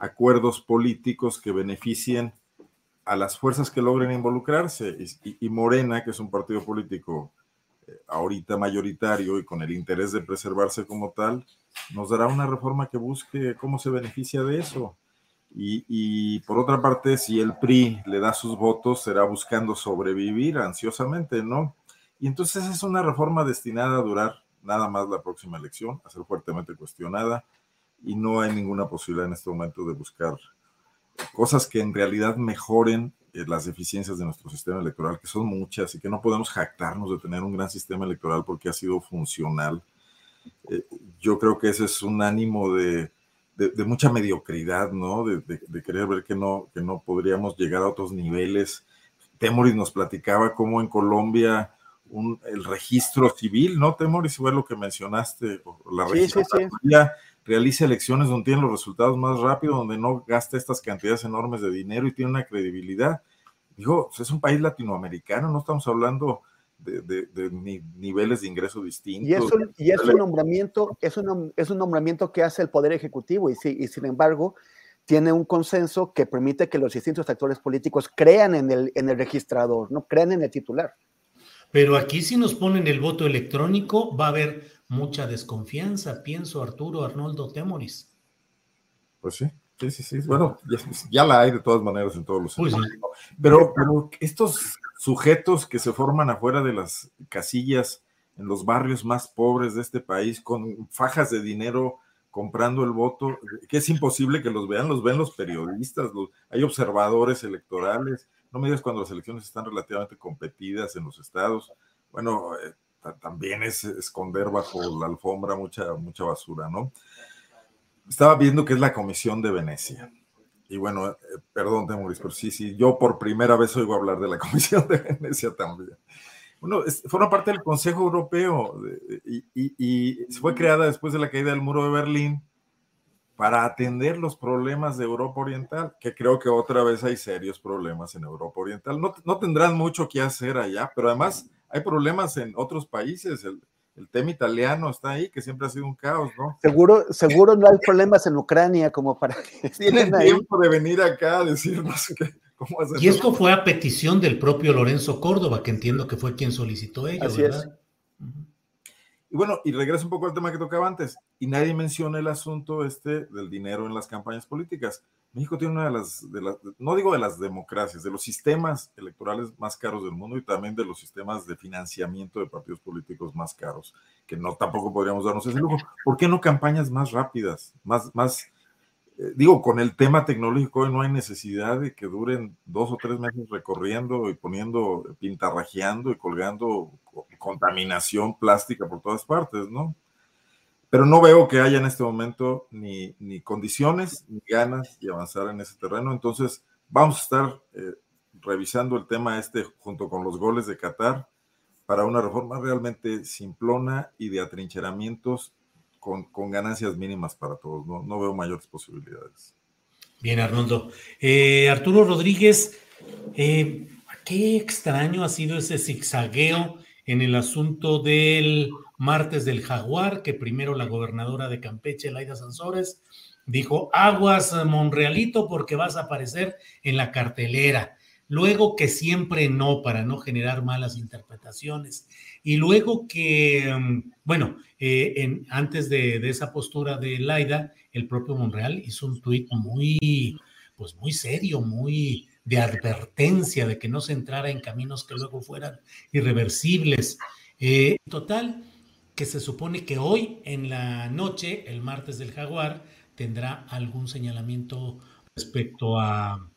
Acuerdos políticos que beneficien a las fuerzas que logren involucrarse. Y, y, Morena, que es un partido político eh, ahorita mayoritario y con el interés de preservarse como tal, nos dará una reforma que busque cómo se beneficia de eso. Y, por otra parte, si el PRI le da sus votos, será buscando sobrevivir ansiosamente, ¿no? Y entonces es una reforma destinada a durar nada más la próxima elección, a ser fuertemente cuestionada, y no hay ninguna posibilidad en este momento de buscar cosas que en realidad mejoren eh, las deficiencias de nuestro sistema electoral, que son muchas y que no podemos jactarnos de tener un gran sistema electoral porque ha sido funcional. Eh, yo creo que ese es un ánimo de, de, mucha mediocridad, ¿no? De, de, querer ver que no, que no podríamos llegar a otros niveles. Temoris nos platicaba cómo en Colombia un, el registro civil, ¿no, Temoris? Fue lo que mencionaste, la sí, sí, sí realice elecciones donde tiene los resultados más rápido, donde no gasta estas cantidades enormes de dinero y tiene una credibilidad. Digo, pues, es un país latinoamericano, no estamos hablando de, niveles de ingreso distintos. Y es un, y es un nombramiento, es un, es un nombramiento que hace el Poder Ejecutivo y, y sin embargo tiene un consenso que permite que los distintos actores políticos crean en el, en el registrador, no crean en el titular. Pero aquí si nos ponen el voto electrónico va a haber mucha desconfianza, pienso Arturo Arnoldo Temoris. Pues sí, sí, sí, sí. Bueno, ya, la hay de todas maneras en todos los pues pero, pero estos sujetos que se forman afuera de las casillas en los barrios más pobres de este país con fajas de dinero comprando el voto, que es imposible que los vean, los ven los periodistas, hay observadores electorales, no me digas cuando las elecciones están relativamente competidas en los estados. Bueno, eh, también es esconder bajo la alfombra mucha, mucha basura, ¿no? Estaba viendo que es la Comisión de Venecia. Y bueno, eh, perdón, Temuris, pero sí, sí, yo por primera vez oigo hablar de la Comisión de Venecia también. Bueno, forma parte del Consejo Europeo y, y, fue creada después de la caída del muro de Berlín para atender los problemas de Europa Oriental, que creo que otra vez hay serios problemas en Europa Oriental. No, no tendrán mucho que hacer allá, pero además hay problemas en otros países. El, tema italiano está ahí, que siempre ha sido un caos, ¿no? Seguro, seguro no hay problemas en Ucrania como para que tienen tiempo de venir acá a decirnos que, cómo hacer. Y esto fue a petición del propio Lorenzo Córdoba, que entiendo que fue quien solicitó ello, Así ¿verdad? Y bueno, y regreso un poco al tema que tocaba antes, y nadie menciona el asunto este del dinero en las campañas políticas. México tiene una de las, de las, no digo de las democracias, de los sistemas electorales más caros del mundo y también de los sistemas de financiamiento de partidos políticos más caros, que no tampoco podríamos darnos ese lujo. ¿Por qué no campañas más rápidas, más, más, eh, digo, con el tema tecnológico no hay necesidad de que duren dos o tres meses recorriendo y poniendo, pintarrajeando y colgando contaminación plástica por todas partes, ¿no? Pero no veo que haya en este momento ni, ni condiciones ni ganas de avanzar en ese terreno. Entonces, vamos a estar eh, revisando el tema este junto con los goles de Qatar para una reforma realmente simplona y de atrincheramientos con, con ganancias mínimas para todos. No, no, veo mayores posibilidades. Bien, Arnoldo. Eh, Arturo Rodríguez, eh, qué extraño ha sido ese zigzagueo en el asunto del martes del jaguar, que primero la gobernadora de Campeche, Laida Sansores, dijo, aguas Monrealito porque vas a aparecer en la cartelera. Luego que siempre no, para no generar malas interpretaciones. Y luego que, mm, bueno, eh, en, antes de, de, esa postura de Laida, el propio Monreal hizo un tuit muy, pues muy serio, muy de advertencia de que no se entrara en caminos que luego fueran irreversibles. Eh, total, que se supone que hoy en la noche, el martes del jaguar, tendrá algún señalamiento respecto a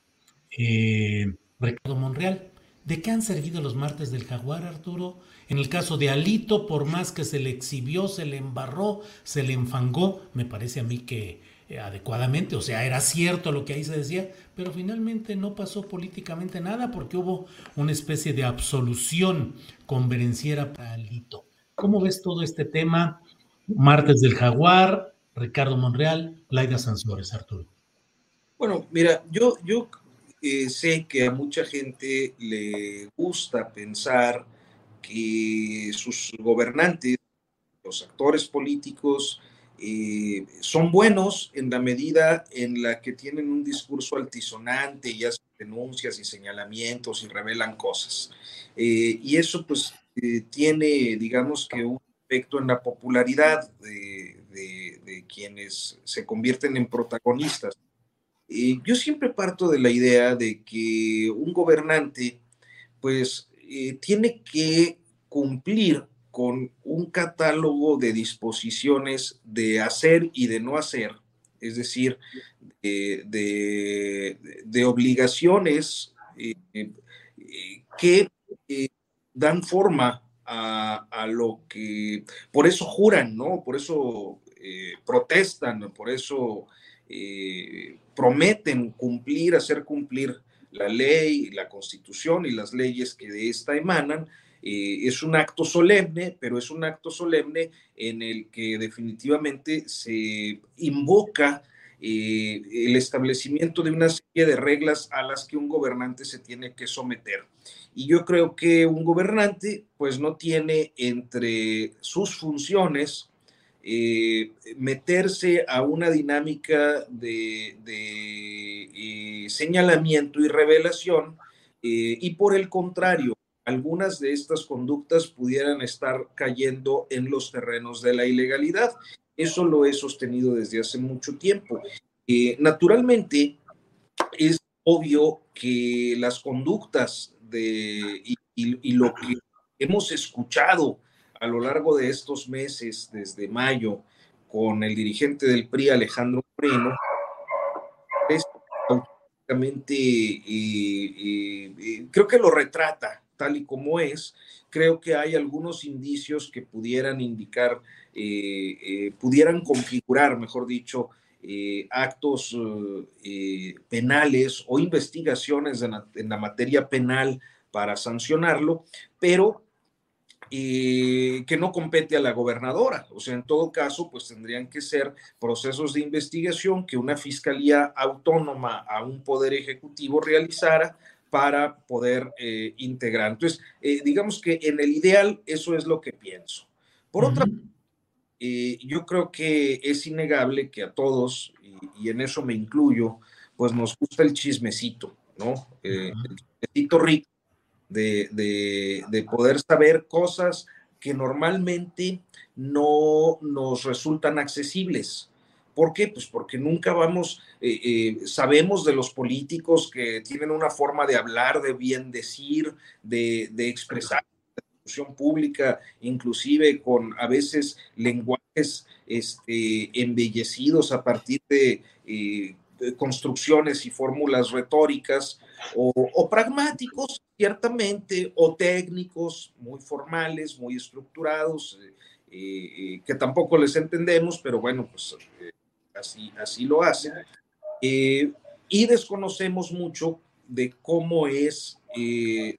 eh, Ricardo Monreal. ¿De qué han servido los martes del jaguar, Arturo? En el caso de Alito, por más que se le exhibió, se le embarró, se le enfangó, me parece a mí que adecuadamente, o sea, era cierto lo que ahí se decía, pero finalmente no pasó políticamente nada porque hubo una especie de absolución convenenciera para Alito. ¿Cómo ves todo este tema? Martes del Jaguar, Ricardo Monreal, Laida Sansores, Arturo. Bueno, mira, yo, yo eh, sé que a mucha gente le gusta pensar que sus gobernantes, los actores políticos, eh, son buenos en la medida en la que tienen un discurso altisonante y hacen denuncias y señalamientos y revelan cosas. Eh, y eso pues eh, tiene, digamos que un efecto en la popularidad de, quienes se convierten en protagonistas. Eh, yo siempre parto de la idea de que un gobernante, pues, eh, tiene que cumplir con un catálogo de disposiciones de hacer y de no hacer, es decir, de, obligaciones que dan forma a, lo que, por eso juran, ¿no? Por eso eh, protestan, por eso eh, prometen cumplir, hacer cumplir la ley, la constitución y las leyes que de esta emanan. Eh, es un acto solemne, pero es un acto solemne en el que definitivamente se invoca el establecimiento de una serie de reglas a las que un gobernante se tiene que someter. Y yo creo que un gobernante pues no tiene entre sus funciones eh, meterse a una dinámica de, eh, señalamiento y revelación eh, y por el contrario, algunas de estas conductas pudieran estar cayendo en los terrenos de la ilegalidad. Eso lo he sostenido desde hace mucho tiempo. naturalmente, es obvio que las conductas y, lo que hemos escuchado a lo largo de estos meses, desde mayo, con el dirigente del PRI, Alejandro Moreno, es auténticamente, creo que lo retrata tal y como es. Creo que hay algunos indicios que pudieran indicar, eh, eh, pudieran configurar, mejor dicho, eh, actos penales o investigaciones en la, materia penal para sancionarlo, pero que no compete a la gobernadora. O sea, en todo caso, pues tendrían que ser procesos de investigación que una fiscalía autónoma a un poder ejecutivo realizara para poder integrar. Entonces, digamos que en el ideal eso es lo que pienso. Por otra parte, eh, yo creo que es innegable que a todos, y, en eso me incluyo, pues nos gusta el chismecito, ¿no? Eh, el chismecito rico de, poder saber cosas que normalmente no nos resultan accesibles. ¿Por qué? Pues porque nunca vamos, eh, sabemos de los políticos que tienen una forma de hablar, de bien decir, de, de expresar pública, inclusive con a veces lenguajes este, embellecidos a partir de, eh, construcciones y fórmulas retóricas o, pragmáticos, ciertamente, o técnicos muy formales, muy estructurados, eh, eh, que tampoco les entendemos, pero bueno, pues así, así lo hacen. y desconocemos mucho de cómo es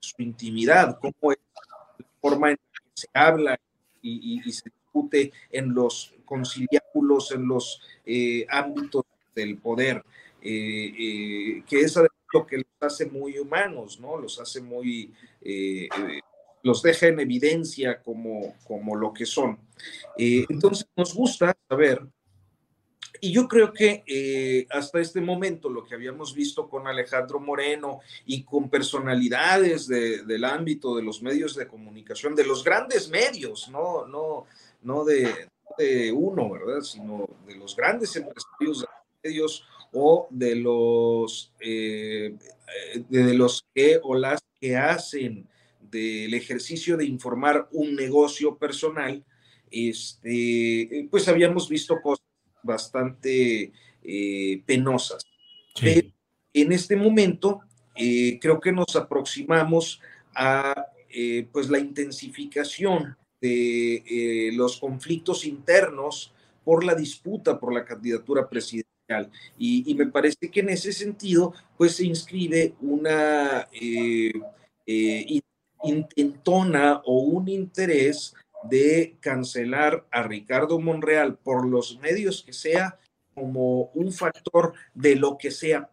su intimidad, cómo es forma en que se habla y, se discute en los conciliábulos, en los eh, ámbitos del poder, eh, eh, que es lo que los hace muy humanos, ¿no? Los hace muy, los deja en evidencia como, como lo que son. entonces nos gusta saber y yo creo que eh, hasta este momento lo que habíamos visto con Alejandro Moreno y con personalidades del ámbito de los medios de comunicación, de los grandes medios, no, no, no de, uno, ¿verdad? Sino de los grandes empresarios de medios o de los, eh, de los que o las que hacen del ejercicio de informar un negocio personal, este, pues habíamos visto cosas bastante eh, penosas. en este momento eh, creo que nos aproximamos a eh, pues la intensificación de los conflictos internos por la disputa por la candidatura presidencial. Y, y me parece que en ese sentido, pues se inscribe una intentona o un interés de cancelar a Ricardo Monreal por los medios que sea como un factor de lo que sea,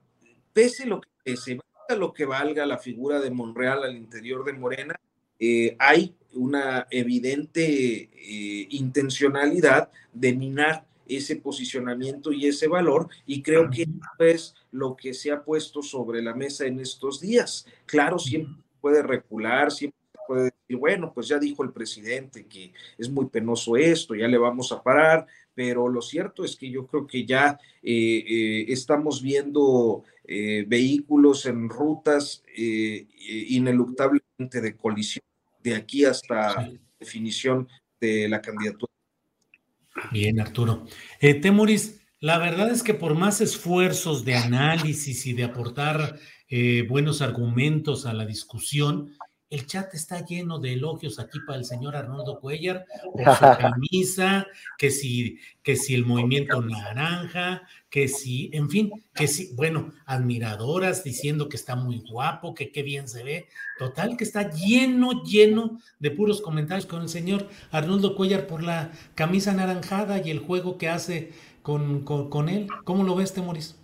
pese lo que se valga lo que valga la figura de Monreal al interior de Morena, eh, hay una evidente eh, intencionalidad de minar ese posicionamiento y ese valor y creo que es lo que se ha puesto sobre la mesa en estos días. Claro, siempre puede recular, siempre puede decir, bueno, pues ya dijo el presidente que es muy penoso esto, ya le vamos a parar, pero lo cierto es que yo creo que ya eh, eh, estamos viendo eh, vehículos en rutas ineluctablemente de colisión de aquí hasta la definición de la candidatura. Bien, Arturo. Temoris, la verdad es que por más esfuerzos de análisis y de aportar buenos argumentos a la discusión, el chat está lleno de elogios aquí para el señor Arnoldo Cuellar por su camisa, que si, que si el movimiento naranja, que si, en fin, que si, bueno, admiradoras diciendo que está muy guapo, que qué bien se ve. Total, que está lleno, lleno de puros comentarios con el señor Arnoldo Cuellar por la camisa anaranjada y el juego que hace con, con, él. ¿Cómo lo ves, Temoris?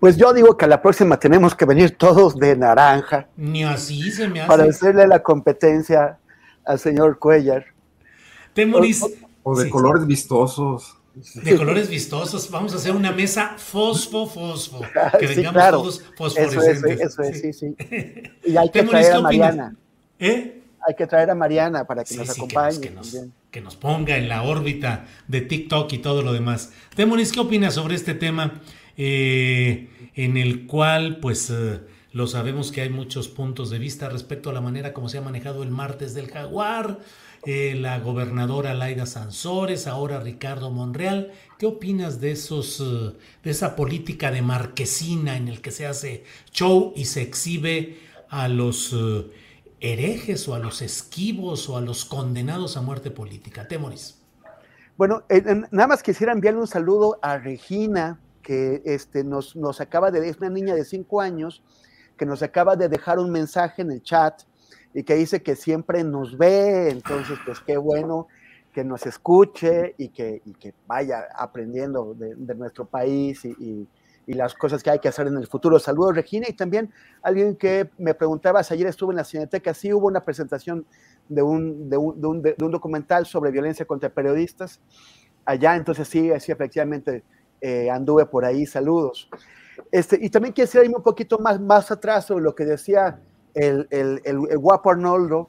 Pues yo digo que a la próxima tenemos que venir todos de naranja. Ni así se me hace. Para hacerle la competencia al señor Cuellar. Temoris. O, de colores vistosos. De colores vistosos. Vamos a hacer una mesa fosfo, fosfo. Que vengamos todos fosforescentes. Eso es, sí, sí. Y hay que traer a Mariana. ¿Eh? Hay que traer a Mariana para que nos acompañe. Que nos, que nos, ponga en la órbita de TikTok y todo lo demás. Temoris, ¿qué opinas sobre este tema? Eh, en el cual pues eh, lo sabemos que hay muchos puntos de vista respecto a la manera como se ha manejado el martes del jaguar, eh, la gobernadora Laida Sansores, ahora Ricardo Monreal. ¿Qué opinas de esos, de esa política de marquesina en el que se hace show y se exhibe a los herejes o a los esquivos o a los condenados a muerte política? Temoris. Bueno, nada más quisiera enviarle un saludo a Regina, que este, nos, nos acaba de, es una niña de cinco años, que nos acaba de dejar un mensaje en el chat y que dice que siempre nos ve, entonces pues qué bueno que nos escuche y que, y que vaya aprendiendo de, nuestro país y, y, las cosas que hay que hacer en el futuro. Saludos Regina. Y también alguien que me preguntaba, si ayer estuve en la Cineteca, sí hubo una presentación de un, de un, de un, de un documental sobre violencia contra periodistas allá, entonces sí, sí, efectivamente eh, anduve por ahí, saludos. Este, y también quisiera irme un poquito más, más atrás sobre lo que decía el, el, el, guapo Arnoldo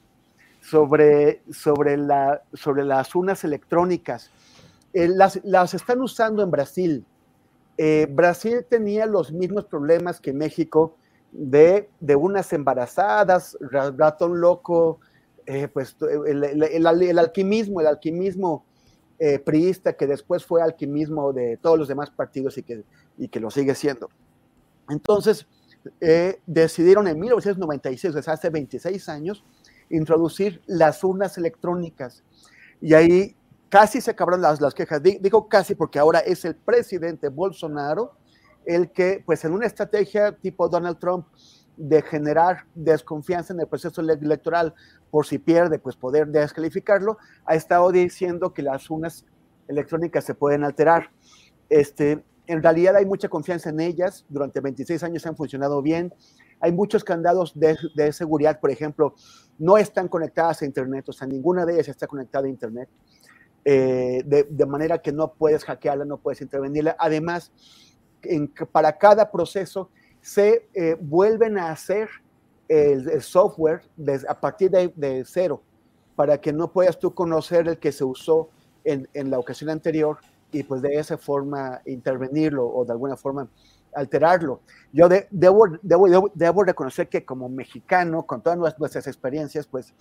sobre, sobre, la, sobre las urnas electrónicas. Eh, las, las, están usando en Brasil. Eh, Brasil tenía los mismos problemas que México de, de unas embarazadas, ratón loco, pues el, el, alquimismo, el alquimismo eh, priista que después fue alquimismo de todos los demás partidos y que, y que lo sigue siendo. Entonces, eh, decidieron en 1996, o hace 26 años, introducir las urnas electrónicas. Y ahí casi se acabaron las, las quejas. Digo casi porque ahora es el presidente Bolsonaro el que, pues en una estrategia tipo Donald Trump, de generar desconfianza en el proceso electoral por si pierde, pues poder descalificarlo, ha estado diciendo que las urnas electrónicas se pueden alterar. Este, en realidad hay mucha confianza en ellas, durante 26 años han funcionado bien, hay muchos candados de, de, seguridad, por ejemplo, no están conectadas a Internet, o sea, ninguna de ellas está conectada a Internet, eh, de, de, manera que no puedes hackearla, no puedes intervenirla. Además, para cada proceso se eh, vuelven a hacer el, software a partir de, cero, para que no puedas tú conocer el que se usó en, la ocasión anterior y pues de esa forma intervenirlo o de alguna forma alterarlo. Yo debo, debo, debo, reconocer que como mexicano, con todas nuestras experiencias, pues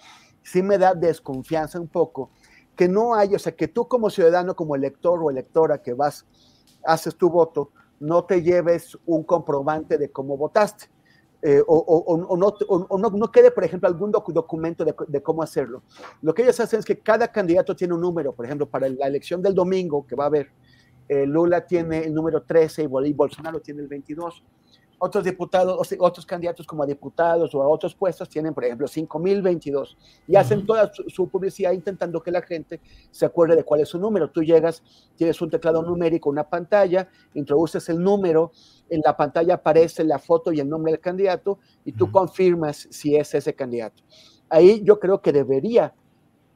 sí me da desconfianza un poco que no hay, o sea, que tú como ciudadano, como elector o electora que vas, haces tu voto, no te lleves un comprobante de cómo votaste. Eh, o, no, no, quede, por ejemplo, algún documento de, cómo hacerlo. Lo que ellos hacen es que cada candidato tiene un número, por ejemplo, para la elección del domingo que va a haber, eh, Lula tiene el número 13 y Bolsonaro tiene el 22 otros diputados, otros candidatos como a diputados o a otros puestos tienen, por ejemplo, 5022 y hacen toda su, publicidad intentando que la gente se acuerde de cuál es su número. Tú llegas, tienes un teclado numérico, una pantalla, introduces el número, en la pantalla aparece la foto y el nombre del candidato y tú confirmas si es ese candidato. Ahí yo creo que debería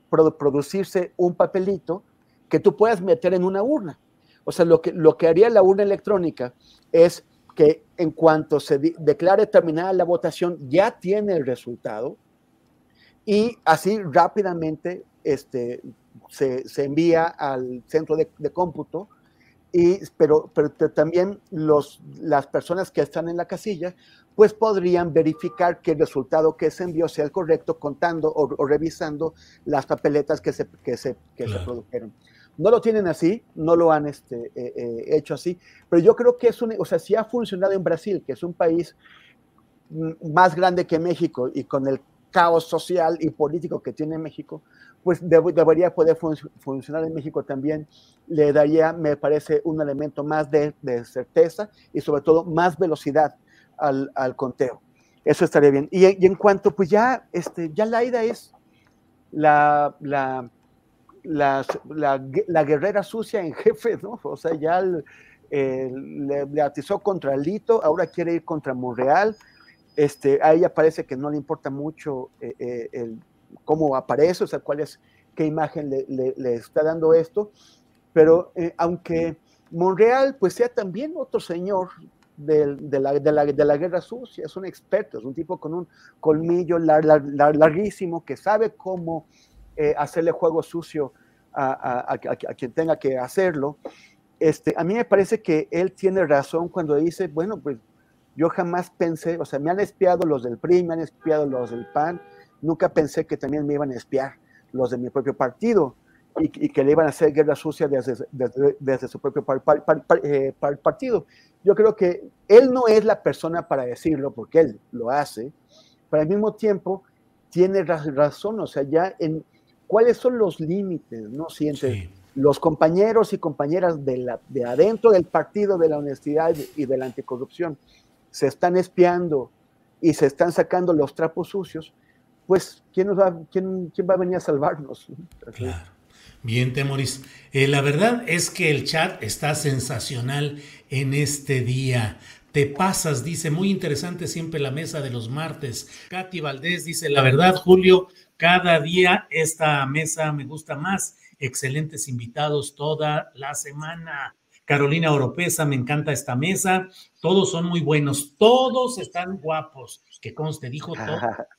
producirse un papelito que tú puedas meter en una urna. O sea, lo que, lo que haría la urna electrónica es que en cuanto se declare terminada la votación ya tiene el resultado y así rápidamente este, se, envía al centro de, cómputo, y, pero, pero también los, las personas que están en la casilla pues podrían verificar que el resultado que se envió sea el correcto contando o, revisando las papeletas que se, que se, que se produjeron. No lo tienen así, no lo han este, eh, eh, hecho así, pero yo creo que es un, o sea, si ha funcionado en Brasil, que es un país más grande que México y con el caos social y político que tiene México, pues debería poder funcionar en México también. Le daría, me parece, un elemento más de, certeza y sobre todo más velocidad al, conteo. Eso estaría bien. Y, en cuanto, pues ya, este, ya Laida es la, la, la, guerrera sucia en jefe, ¿no? O sea, ya le, atizó contra Lito, ahora quiere ir contra Monreal, este, a ella parece que no le importa mucho eh, eh, el, cómo aparece, o sea, cuál es, qué imagen le, está dando esto, pero eh, aunque Monreal pues sea también otro señor de, la, de, la, de, la, guerra sucia, es un experto, es un tipo con un colmillo larguísimo que sabe cómo hacerle juego sucio a, quien tenga que hacerlo. Este, a mí me parece que él tiene razón cuando dice, bueno, pues yo jamás pensé, o sea, me han espiado los del PRI, me han espiado los del PAN, nunca pensé que también me iban a espiar los de mi propio partido y, que le iban a hacer guerra sucia desde, desde, su propio eh, partido. Yo creo que él no es la persona para decirlo, porque él lo hace, pero al mismo tiempo tiene razón, o sea, ya en cuáles son los límites, ¿no? Si entre los compañeros y compañeras de, la, de adentro del partido de la honestidad y de la anticorrupción se están espiando y se están sacando los trapos sucios, pues ¿quién, nos va, quién, quién va a venir a salvarnos? Claro. Bien, Temoris. Eh, la verdad es que el chat está sensacional en este día. Te pasas, dice, muy interesante siempre la mesa de los martes. Katy Valdés dice, la verdad, Julio, cada día esta mesa me gusta más. Excelentes invitados toda la semana. Carolina Oropesa, me encanta esta mesa. Todos son muy buenos, todos están guapos, que conste, dijo todo.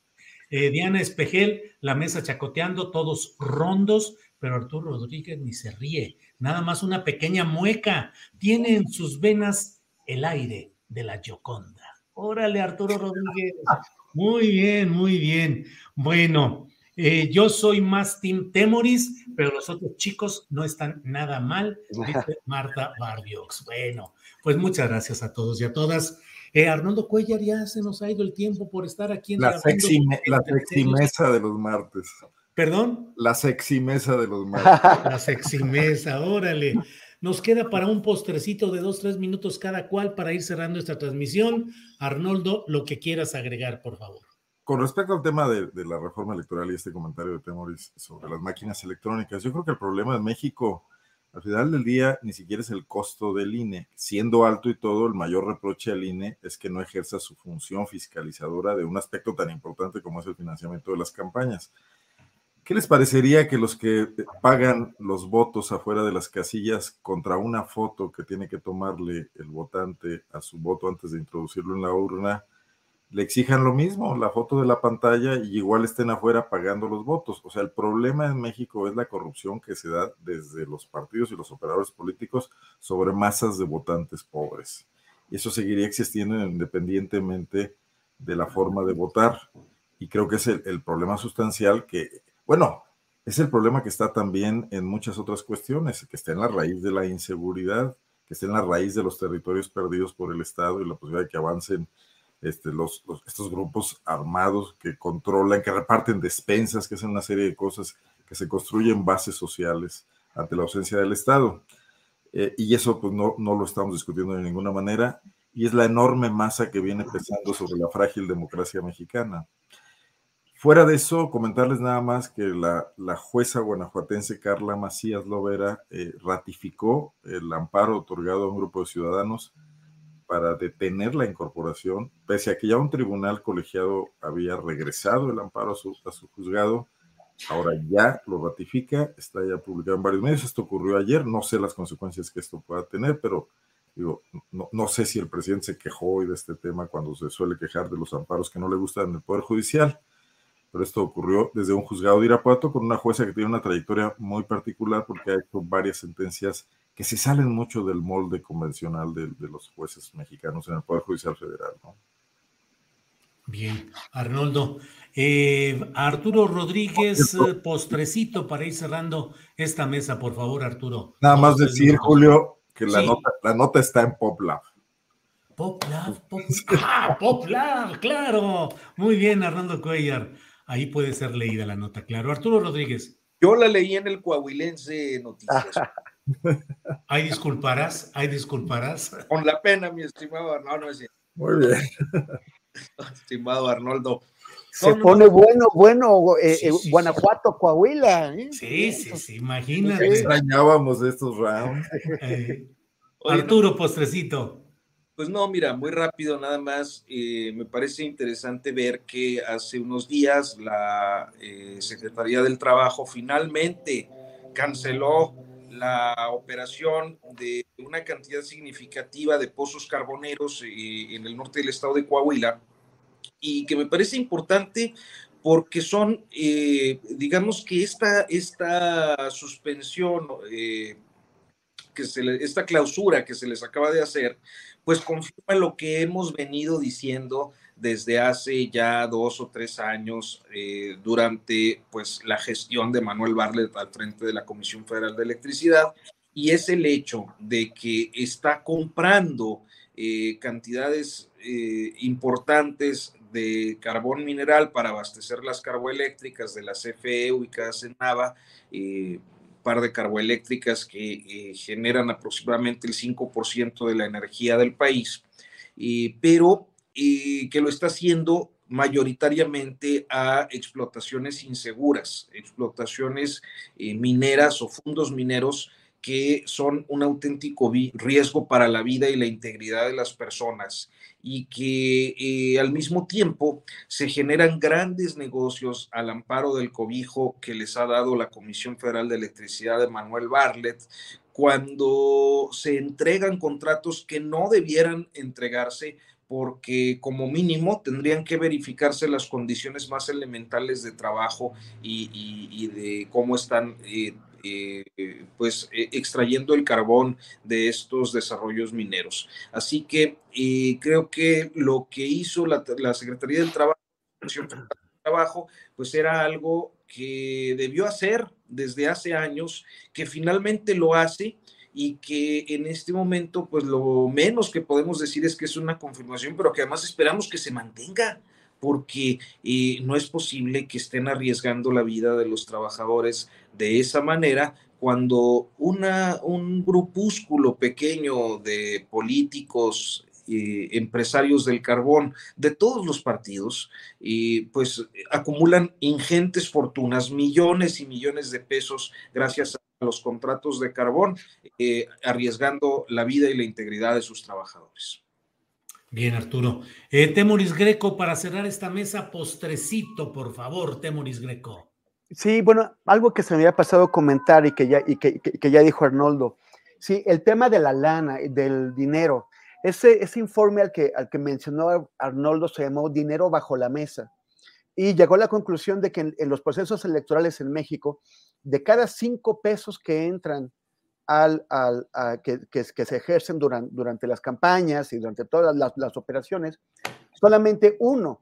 Eh, Diana Espejel, la mesa chacoteando, todos rondos, pero Arturo Rodríguez ni se ríe, nada más una pequeña mueca. Tiene en sus venas el aire de la Gioconda. Órale, Arturo Rodríguez. Muy bien, muy bien. Bueno, eh, yo soy más Team Temoris, pero los otros chicos no están nada mal, dice Marta Barbiox. Bueno, pues muchas gracias a todos y a todas. Eh, Arnoldo Cuellar, ya se nos ha ido el tiempo por estar aquí en la sexy, la sexy mesa de los martes. ¿Perdón? La sexy mesa de los martes. La sexy mesa, órale. Nos queda para un postrecito de dos, tres minutos cada cual para ir cerrando esta transmisión. Arnoldo, lo que quieras agregar, por favor. Con respecto al tema de, la reforma electoral y este comentario de Temoris sobre las máquinas electrónicas, yo creo que el problema de México, al final del día, ni siquiera es el costo del INE. Siendo alto y todo, el mayor reproche al INE es que no ejerza su función fiscalizadora de un aspecto tan importante como es el financiamiento de las campañas. ¿Qué les parecería que los que pagan los votos afuera de las casillas contra una foto que tiene que tomarle el votante a su voto antes de introducirlo en la urna, le exijan lo mismo, la foto de la pantalla y igual estén afuera pagando los votos. O sea, el problema en México es la corrupción que se da desde los partidos y los operadores políticos sobre masas de votantes pobres. Y eso seguiría existiendo independientemente de la forma de votar. Y creo que es el, problema sustancial que, bueno, es el problema que está también en muchas otras cuestiones, que está en la raíz de la inseguridad, que está en la raíz de los territorios perdidos por el Estado y la posibilidad de que avancen este, estos grupos armados que controlan, que reparten despensas, que hacen una serie de cosas, que se construyen bases sociales ante la ausencia del Estado. Eh, y eso pues no lo estamos discutiendo de ninguna manera, y es la enorme masa que viene pesando sobre la frágil democracia mexicana. Fuera de eso, comentarles nada más que la, jueza guanajuatense Carla Macías Lovera eh, ratificó el amparo otorgado a un grupo de ciudadanos para detener la incorporación, pese a que ya un tribunal colegiado había regresado el amparo a su, juzgado, ahora ya lo ratifica, está ya publicado en varios medios, esto ocurrió ayer, no sé las consecuencias que esto pueda tener, pero digo, no, no sé si el presidente se quejó hoy de este tema cuando se suele quejar de los amparos que no le gustan en el Poder Judicial. Pero esto ocurrió desde un juzgado de Irapuato con una jueza que tiene una trayectoria muy particular porque ha hecho varias sentencias que se salen mucho del molde convencional de, los jueces mexicanos en el Poder Judicial Federal. ¿no? Bien, Arnoldo. Eh, Arturo Rodríguez, postrecito para ir cerrando esta mesa, por favor, Arturo. Nada más decir, Julio, que la, nota, la nota está en PopLab. PopLab, Pop, ah, claro. Muy bien, Arnoldo Cuellar. Ahí puede ser leída la nota, claro. Arturo Rodríguez. Yo la leí en el Coahuilense Noticias. Hay disculparás, hay disculparás. Con la pena, mi estimado. No, no es Muy bien. estimado Arnoldo. Se pone bueno, bueno, eh, eh, Guanajuato, Coahuila. ¿eh? Sí, sí, sí, imagínate. Extrañábamos estos rounds. Arturo, postrecito. Pues no, mira, muy rápido nada más. me parece interesante ver que hace unos días la Secretaría del Trabajo finalmente canceló la operación de una cantidad significativa de pozos carboneros en el norte del estado de Coahuila y que me parece importante porque son, eh, digamos que esta, esta suspensión, eh, que se esta clausura que se les acaba de hacer, pues confirma lo que hemos venido diciendo desde hace ya dos o tres años eh, durante pues la gestión de Manuel Barlet al frente de la Comisión Federal de Electricidad y es el hecho de que está comprando cantidades importantes de carbón mineral para abastecer las carboeléctricas de la CFE ubicadas en Nava, eh, par de carboeléctricas que eh, generan aproximadamente el 5% de la energía del país, eh, pero que lo está haciendo mayoritariamente a explotaciones inseguras, explotaciones mineras o fondos mineros que son un auténtico riesgo para la vida y la integridad de las personas y que eh, al mismo tiempo se generan grandes negocios al amparo del cobijo que les ha dado la Comisión Federal de Electricidad de Manuel Barlet cuando se entregan contratos que no debieran entregarse porque como mínimo tendrían que verificarse las condiciones más elementales de trabajo y, de cómo están eh, eh, pues eh, extrayendo el carbón de estos desarrollos mineros. Así que eh, creo que lo que hizo la, Secretaría del Trabajo, Trabajo, pues era algo que debió hacer desde hace años, que finalmente lo hace y que en este momento, pues lo menos que podemos decir es que es una confirmación, pero que además esperamos que se mantenga, porque no es posible que estén arriesgando la vida de los trabajadores de esa manera cuando un grupúsculo pequeño de políticos, eh, empresarios del carbón de todos los partidos, y pues acumulan ingentes fortunas, millones y millones de pesos gracias a los contratos de carbón, eh, arriesgando la vida y la integridad de sus trabajadores. Bien, Arturo. Eh, Temoris Greco, para cerrar esta mesa, postrecito, por favor, Temoris Greco. Sí, bueno, algo que se me había pasado comentar y que ya, que, ya dijo Arnoldo. Sí, el tema de la lana, del dinero. Ese, ese informe al que, al que mencionó Arnoldo se llamó Dinero bajo la mesa. Y llegó a la conclusión de que en, los procesos electorales en México, de cada cinco pesos que entran al, que, se ejercen durante, durante las campañas y durante todas las operaciones, solamente uno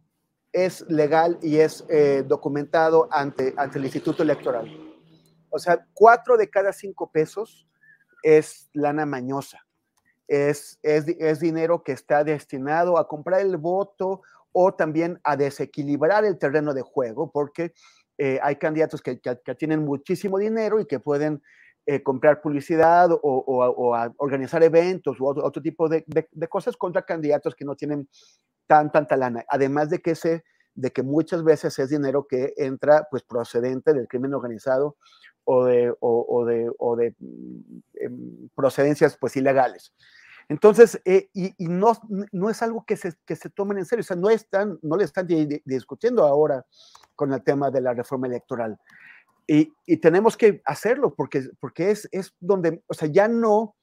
es legal y es eh, documentado ante, ante el Instituto Electoral. O sea, cuatro de cada cinco pesos es lana mañosa. Es, es, dinero que está destinado a comprar el voto o también a desequilibrar el terreno de juego, porque eh, hay candidatos que, tienen muchísimo dinero y que pueden eh, comprar publicidad o, organizar eventos u otro, tipo de, de, cosas contra candidatos que no tienen tan, tanta lana. Además de que, se, de que muchas veces es dinero que entra pues procedente del crimen organizado o de, o, de, o de em, procedencias pues ilegales. Entonces, eh, y, no, no, es algo que se, que se tomen en serio, o sea, no, están, no le están discutiendo ahora con el tema de la reforma electoral. Y, y tenemos que hacerlo porque, porque es, es donde, o sea, ya no,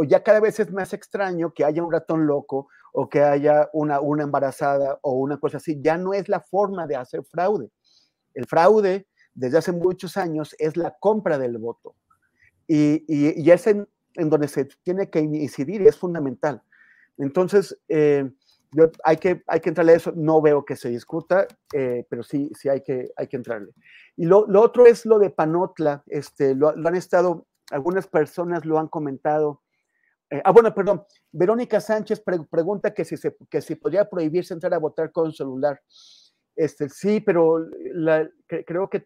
o ya cada vez es más extraño que haya un ratón loco o que haya una, una embarazada o una cosa así, ya no es la forma de hacer fraude. El fraude desde hace muchos años es la compra del voto. Y, y, es en, donde se tiene que incidir y es fundamental. Entonces, eh, hay, que, hay que entrarle a eso. No veo que se discuta, eh, pero sí, sí hay que, hay que entrarle. Y lo, lo otro es lo de Panotla. Este, lo, han estado, algunas personas lo han comentado. Eh, ah, bueno, perdón. Verónica Sánchez pregunta que si, se, que si podría prohibirse entrar a votar con celular. Este, sí, pero creo que,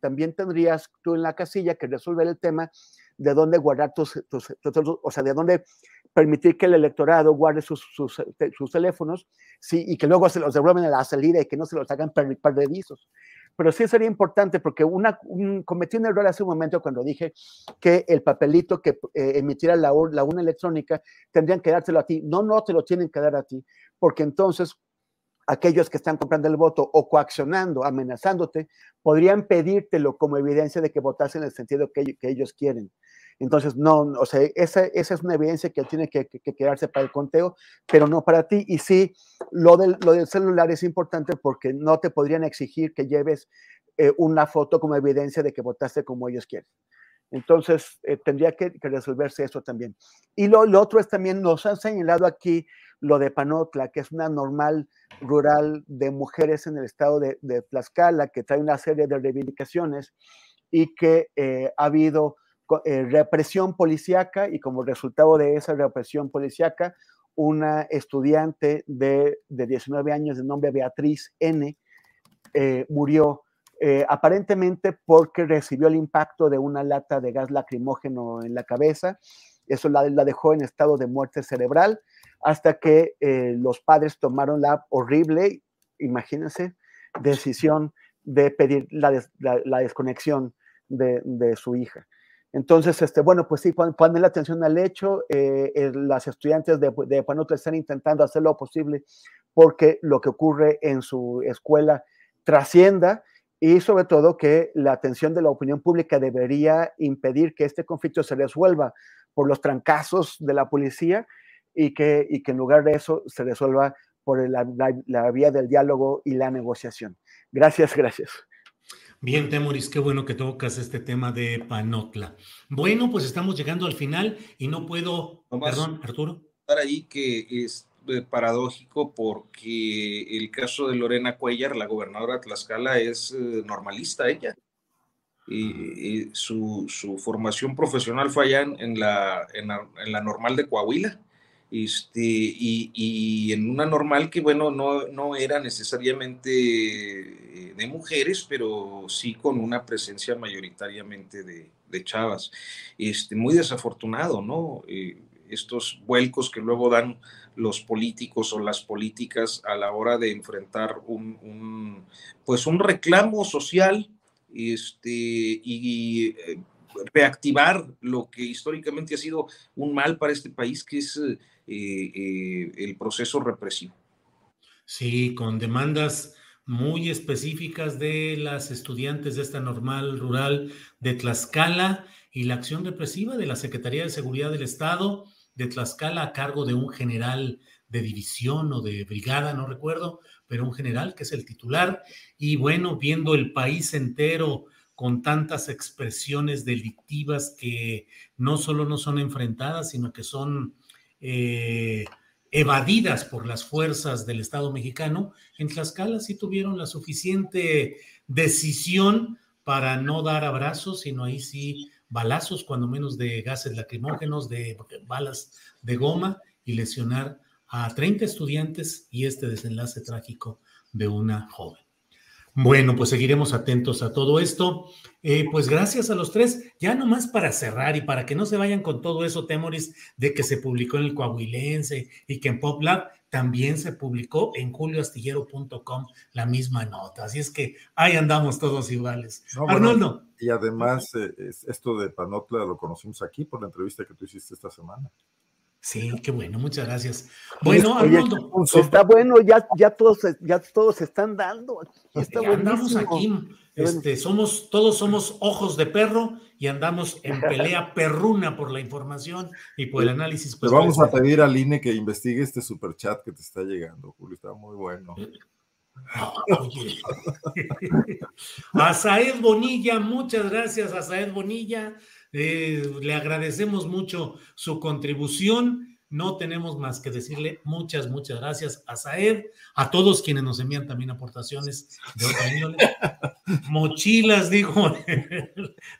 también tendrías tú en la casilla que resolver el tema de dónde guardar tus, tus, o sea, de dónde permitir que el electorado guarde sus, sus, teléfonos sí, y que luego se los devuelvan a la salida y que no se los hagan perdedizos. Pero sí sería importante porque una, cometí un error hace un momento cuando dije que el papelito que eh, la, la una electrónica tendrían que dárselo a ti. No, no te lo tienen que dar a ti, porque entonces aquellos que están comprando el voto o coaccionando, amenazándote, podrían pedírtelo como evidencia de que votaste en el sentido que, ellos quieren. Entonces, no, o sea, esa, esa, es una evidencia que tiene que, quedarse para el conteo, pero no para ti. Y sí, lo del, lo del celular es importante porque no te podrían exigir que lleves eh, una foto como evidencia de que votaste como ellos quieren. Entonces, eh, tendría que, resolverse eso también. Y lo, otro es también, nos han señalado aquí lo de Panotla, que es una normal rural de mujeres en el estado de, Tlaxcala, que trae una serie de reivindicaciones y que eh, ha habido eh, represión policíaca y como resultado de esa represión policíaca, una estudiante de, 19 años de nombre Beatriz N. Eh, murió aparentemente porque recibió el impacto de una lata de gas lacrimógeno en la cabeza. Eso la dejó en estado de muerte cerebral hasta que eh, los padres tomaron la horrible, imagínense, decisión de pedir la, desconexión de, su hija. Entonces, este, bueno, pues sí, ponen la atención al hecho. Eh, las estudiantes de, de están intentando hacer lo posible porque lo que ocurre en su escuela trascienda y sobre todo que la atención de la opinión pública debería impedir que este conflicto se resuelva por los trancazos de la policía y que, y que en lugar de eso se resuelva por la, la, vía del diálogo y la negociación. Gracias, gracias. Bien, Temoris, qué bueno que tocas este tema de Panotla. Bueno, pues estamos llegando al final y no puedo, perdón, Arturo. Estar ahí que es eh, paradójico porque el caso de Lorena Cuellar, la gobernadora de Tlaxcala, es eh, normalista ella. Y, su, su, formación profesional fue allá en, la, en, la, en la normal de Coahuila este, y, en una normal que, bueno, no, no era necesariamente eh, de mujeres, pero sí con una presencia mayoritariamente de, chavas. Este, muy desafortunado, ¿no? Eh, estos vuelcos que luego dan los políticos o las políticas a la hora de enfrentar un, pues un reclamo social este, y, eh, reactivar lo que históricamente ha sido un mal para este país, que es eh, eh, el proceso represivo. Sí, con demandas muy específicas de las estudiantes de esta normal rural de Tlaxcala y la acción represiva de la Secretaría de Seguridad del Estado de Tlaxcala a cargo de un general de división o de brigada, no recuerdo, pero un general que es el titular. Y bueno, viendo el país entero con tantas expresiones delictivas que no solo no son enfrentadas, sino que son eh, evadidas por las fuerzas del Estado mexicano, en Tlaxcala sí tuvieron la suficiente decisión para no dar abrazos, sino ahí sí balazos, cuando menos de gases lacrimógenos, de balas de goma y lesionar a 30 estudiantes y este desenlace trágico de una joven. Bueno, pues seguiremos atentos a todo esto. Eh, pues gracias a los tres. Ya nomás para cerrar y para que no se vayan con todo eso, Temoris, de que se publicó en el Coahuilense y que en PopLab también se publicó en julioastillero.com la misma nota. Así es que ahí andamos todos iguales. Arnoldo. y además, eh, esto de Panotla lo conocimos aquí por la entrevista que tú hiciste esta semana. Sí, qué bueno, muchas gracias. Bueno, Arnoldo. Está bueno, ya, ya todos, ya todos se están dando. Está andamos aquí, este, somos, todos somos ojos de perro y andamos en pelea perruna por la información y por el análisis. Pues, vamos a pedir al INE que investigue este superchat que te está llegando, Julio, está muy bueno. oye. a Saed Bonilla, muchas gracias a Saed Bonilla. Eh, le agradecemos mucho su contribución. No tenemos más que decirle muchas, muchas gracias a Saed, a todos quienes nos envían también aportaciones de otra Mochilas, dijo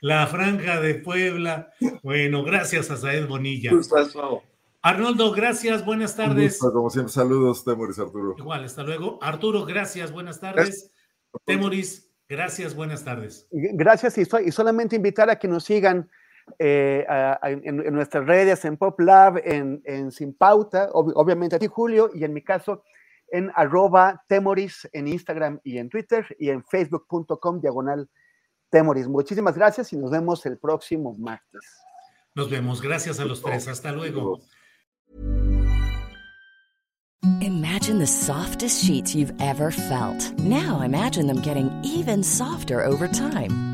la franja de Puebla. Bueno, gracias a Saed Bonilla. Arnoldo, gracias, buenas tardes. como siempre, saludos, Temoris, Arturo. Igual, hasta luego. Arturo, gracias, buenas tardes. Temoris, gracias, buenas tardes. Gracias y, y solamente invitar a que nos sigan eh, en, nuestras redes, en PopLab, en, en Sin Pauta, obviamente a ti, Julio, y en mi caso, en arroba Temoris en Instagram y en Twitter y en facebook.com diagonal Temoris. Muchísimas gracias y nos vemos el próximo martes. Nos vemos. Gracias a los tres. Hasta luego. Imagine the softest sheets you've ever felt. Now imagine them getting even softer over time.